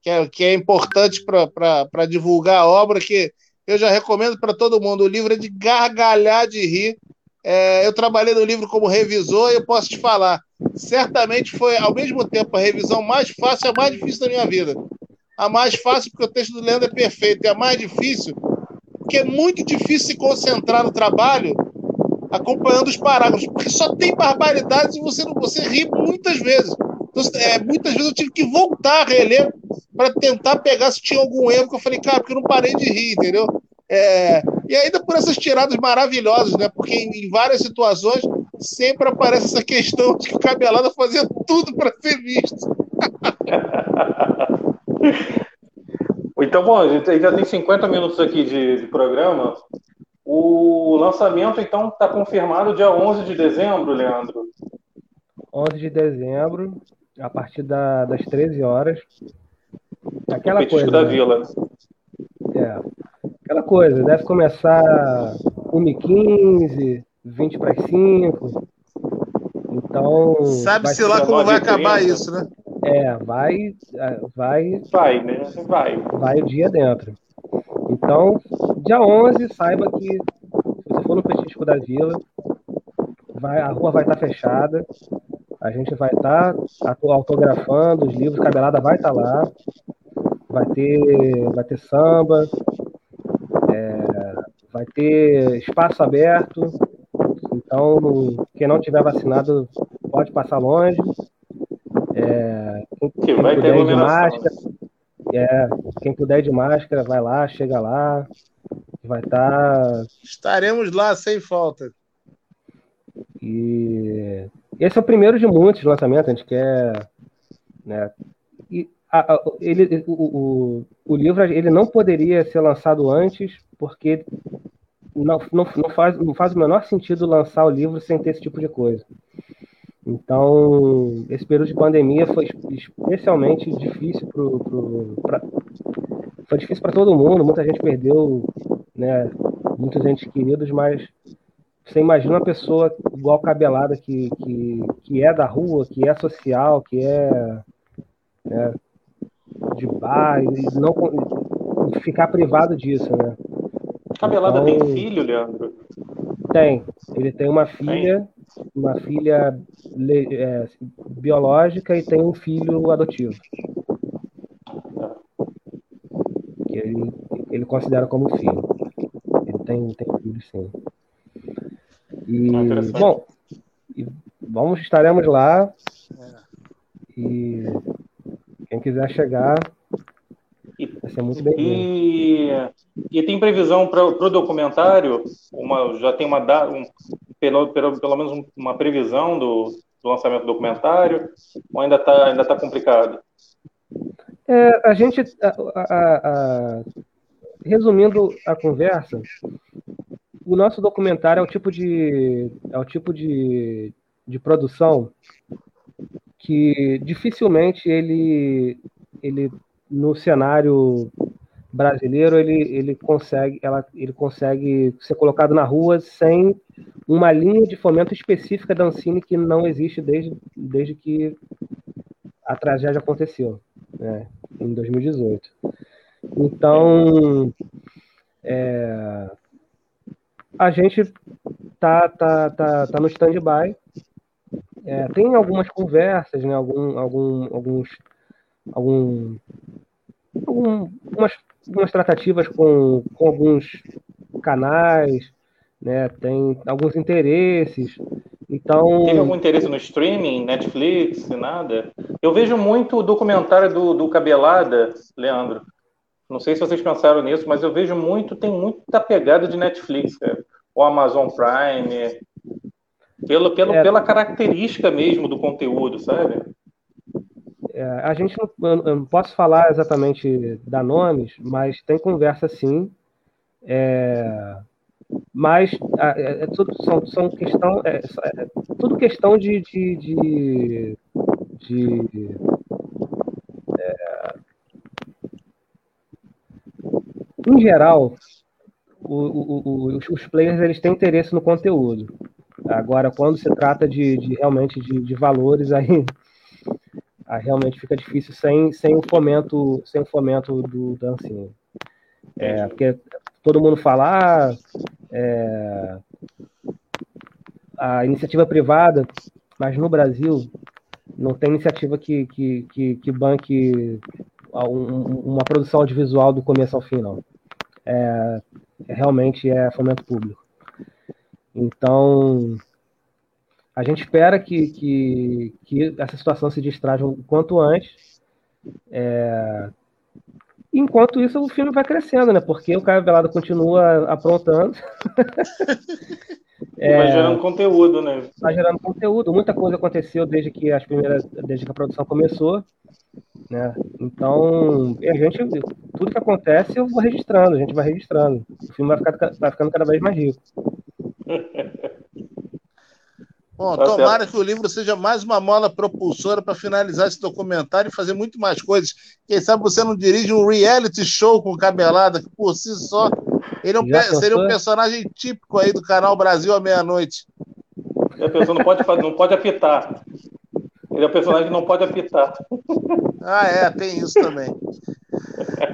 que é, que é importante para divulgar a obra, que eu já recomendo para todo mundo. O livro é de gargalhar de rir. É, eu trabalhei no livro como revisor e eu posso te falar, certamente foi, ao mesmo tempo, a revisão mais fácil e a mais difícil da minha vida. A mais fácil porque o texto do Leandro é perfeito, e a mais difícil porque é muito difícil se concentrar no trabalho acompanhando os parágrafos, porque só tem barbaridades e você, você ri muitas vezes. Então, é, muitas vezes eu tive que voltar a reler para tentar pegar se tinha algum erro, que eu falei, cara, porque eu não parei de rir, entendeu? É, e ainda por essas tiradas maravilhosas, né? Porque em, em, várias situações sempre aparece essa questão de que o Cabelada fazia tudo para ser visto. (laughs) então, bom, a gente já tem 50 minutos aqui de, de programa. O lançamento, então, está confirmado dia 11 de dezembro, Leandro? 11 de dezembro, a partir da, das 13 horas. Aquela coisa. da né? Vila. É. Aquela coisa, deve começar 1h15, 20 para as 5. Então. Sabe-se lá como vai acabar 30. isso, né? É, vai. Vai, vai né? Vai. Vai o dia dentro. Então, dia 11, saiba que se você for no Petisco da Vila, vai, a rua vai estar fechada. A gente vai estar autografando os livros, Cabelada vai estar lá vai ter, vai ter samba, é, vai ter espaço aberto. Então, quem não tiver vacinado pode passar longe. É, quem, que vai ter de máscara, é, quem puder de máscara, vai lá, chega lá. Vai estar. Tá... Estaremos lá sem falta. E esse é o primeiro de muitos lançamentos. A gente quer. Né, e a, a, ele, o, o, o livro ele não poderia ser lançado antes, porque não, não, não, faz, não faz o menor sentido lançar o livro sem ter esse tipo de coisa. Então, esse período de pandemia foi especialmente difícil pro, foi difícil para todo mundo, muita gente perdeu, né, muitos entes queridos, mas você imagina uma pessoa igual cabelada que, que, que é da rua, que é social, que é né, de bar, e não ficar privado disso, né? Cabelada então, tem filho, Leandro? Tem. Ele tem uma filha, tem. uma filha é, biológica e tem um filho adotivo. Que ele, ele considera como filho. Ele tem, tem filho, sim. E, ah, bom, e vamos, estaremos lá. E quem quiser chegar, vai ser muito bem-vindo. E, e tem previsão para o documentário? Uma, já tem uma um, pelo, pelo, pelo menos uma previsão do, do lançamento do documentário? Ou ainda está ainda tá complicado? É, a gente, a, a, a, resumindo a conversa, o nosso documentário é o tipo de é o tipo de, de produção que dificilmente ele ele no cenário brasileiro ele, ele consegue ela, ele consegue ser colocado na rua sem uma linha de fomento específica da Ancine que não existe desde, desde que a tragédia aconteceu né, em 2018 então é, a gente tá, tá, tá, tá no stand-by. É, tem algumas conversas, né? Algum, algum, alguns, algum, algumas, algumas tratativas com, com alguns canais, né? Tem alguns interesses. Então. Teve algum interesse no streaming, Netflix, nada? Eu vejo muito o documentário do, do Cabelada, Leandro. Não sei se vocês pensaram nisso, mas eu vejo muito, tem muita pegada de Netflix, cara o Amazon Prime, pelo, pelo, é, pela característica mesmo do conteúdo, sabe? É, a gente não, não posso falar exatamente da nomes, mas tem conversa sim. É, mas é, é, tudo são, são questão, é, é, tudo questão de, de, de, de em geral, o, o, os players eles têm interesse no conteúdo. Agora, quando se trata de, de realmente de, de, valores, (laughs) aí, aí, realmente fica difícil sem, sem o fomento, sem o fomento do dancinho. É, porque todo mundo fala ah, é, a iniciativa privada, mas no Brasil não tem iniciativa que, que, que, que banque uma produção audiovisual do começo ao fim, não. É, realmente é fomento público. Então, a gente espera que, que, que essa situação se distraja o quanto antes. É... Enquanto isso, o filme vai crescendo, né? Porque o Caio Velado continua aprontando. é... (laughs) Vai gerando conteúdo, né? Vai gerando conteúdo. Muita coisa aconteceu desde que as primeiras, desde que a produção começou. Né? Então, a gente, tudo que acontece eu vou registrando, a gente vai registrando. O filme vai, ficar, vai ficando cada vez mais rico. (laughs) Bom, tá tomara certo. que o livro seja mais uma mola propulsora para finalizar esse documentário e fazer muito mais coisas. Quem sabe você não dirige um reality show com cabelada, que por si só ele é um, seria um personagem típico aí do canal Brasil à meia-noite. A pessoa não pode, não pode apitar. Ele é o personagem que não pode apitar. Ah, é, tem isso também.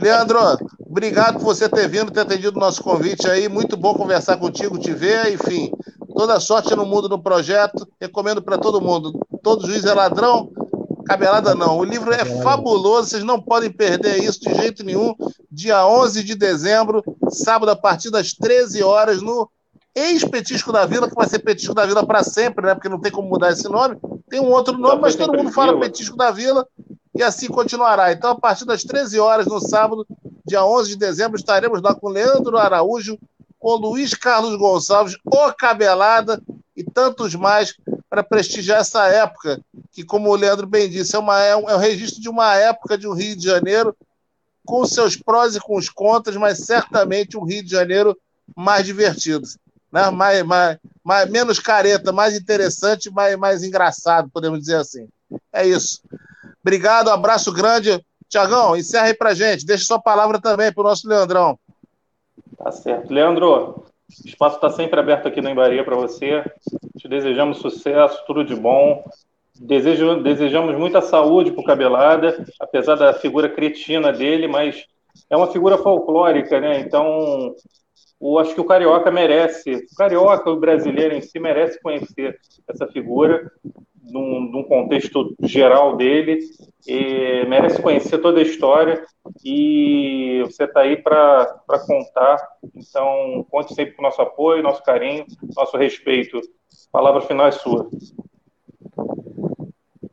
Leandro, obrigado por você ter vindo, ter atendido o nosso convite aí. Muito bom conversar contigo, te ver. Enfim, toda sorte no mundo no projeto. Recomendo para todo mundo. Todo juiz é ladrão, cabelada não. O livro é fabuloso, vocês não podem perder isso de jeito nenhum. Dia 11 de dezembro, sábado, a partir das 13 horas, no ex-Petisco da Vila, que vai ser Petisco da Vila para sempre, né? Porque não tem como mudar esse nome. Tem um outro nome, mas todo mundo fala Petisco da Vila e assim continuará. Então, a partir das 13 horas no sábado, dia 11 de dezembro, estaremos lá com Leandro Araújo, com Luiz Carlos Gonçalves, o Cabelada e tantos mais para prestigiar essa época, que, como o Leandro bem disse, é, uma, é, um, é um registro de uma época de um Rio de Janeiro, com seus prós e com os contras, mas certamente um Rio de Janeiro mais divertido, né? mais, mais, mais, menos careta, mais interessante, mais, mais engraçado, podemos dizer assim. É isso. Obrigado, abraço grande. Tiagão, encerra aí pra gente. Deixa sua palavra também para o nosso Leandrão. Tá certo. Leandro, o espaço está sempre aberto aqui no Embaria para você. Te desejamos sucesso, tudo de bom. Desejo, desejamos muita saúde para o Cabelada, apesar da figura cretina dele, mas é uma figura folclórica, né? Então, eu acho que o carioca merece, o carioca, o brasileiro em si merece conhecer essa figura num, num contexto geral dele, merece conhecer toda a história e você está aí para contar. Então, conte sempre com o nosso apoio, nosso carinho, nosso respeito. A palavra final é sua.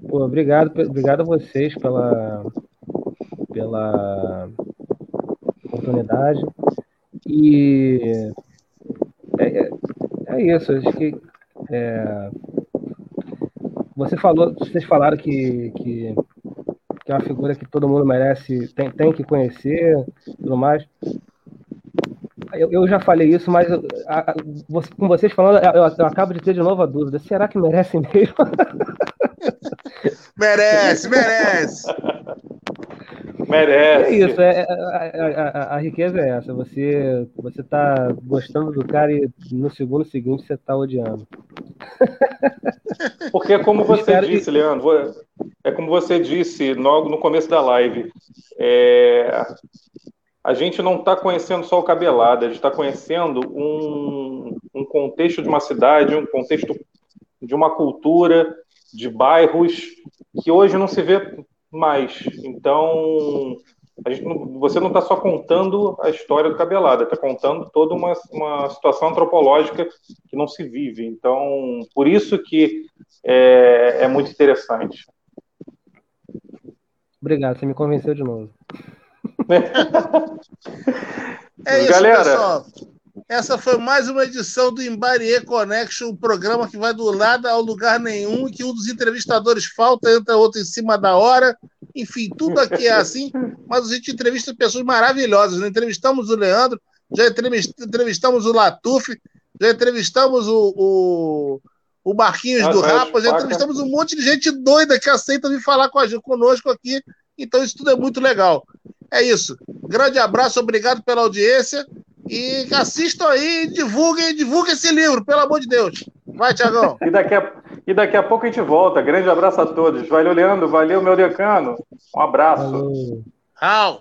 Pô, obrigado, obrigado a vocês pela, pela oportunidade. E é, é, é isso, acho que é, você falou, vocês falaram que, que, que, é uma figura que todo mundo merece, tem, tem que conhecer, tudo mais. Eu, eu já falei isso, mas eu, a, você, com vocês falando, eu, eu, acabo de ter de novo a dúvida. Será que merece mesmo? (laughs) merece, merece. Merece. É isso, é, é, a, a, a, riqueza é essa. Você você tá gostando do cara e no segundo seguinte você tá odiando. (laughs) Porque é como você disse. Leandro, é como você disse logo no começo da live. É, a gente não está conhecendo só o cabelado, a gente está conhecendo um, um contexto de uma cidade, um contexto de uma cultura, de bairros que hoje não se vê mais. Então, não, você não está só contando a história do Cabelada, está contando toda uma, uma situação antropológica que não se vive. Então, por isso que é, é muito interessante. Obrigado, você me convenceu de novo. (laughs) é isso, Galera, pessoal. Essa foi mais uma edição do Embarie Connection, um programa que vai do lado ao lugar nenhum, que um dos entrevistadores falta, entra outro em cima da hora. Enfim, tudo aqui é assim, mas a gente entrevista pessoas maravilhosas. Né? Entrevistamos o Leandro, já entrevistamos o Latuf, já entrevistamos o, o, o Marquinhos do Rapa, já entrevistamos um monte de gente doida que aceita vir falar com a gente, conosco aqui. Então, isso tudo é muito legal. É isso. Grande abraço, obrigado pela audiência. E assistam aí, divulguem, divulguem esse livro, pelo amor de Deus. Vai, Tiagão. E daqui, a, e daqui a pouco a gente volta. Grande abraço a todos. Valeu, Leandro. Valeu, meu decano. Um abraço. Tchau.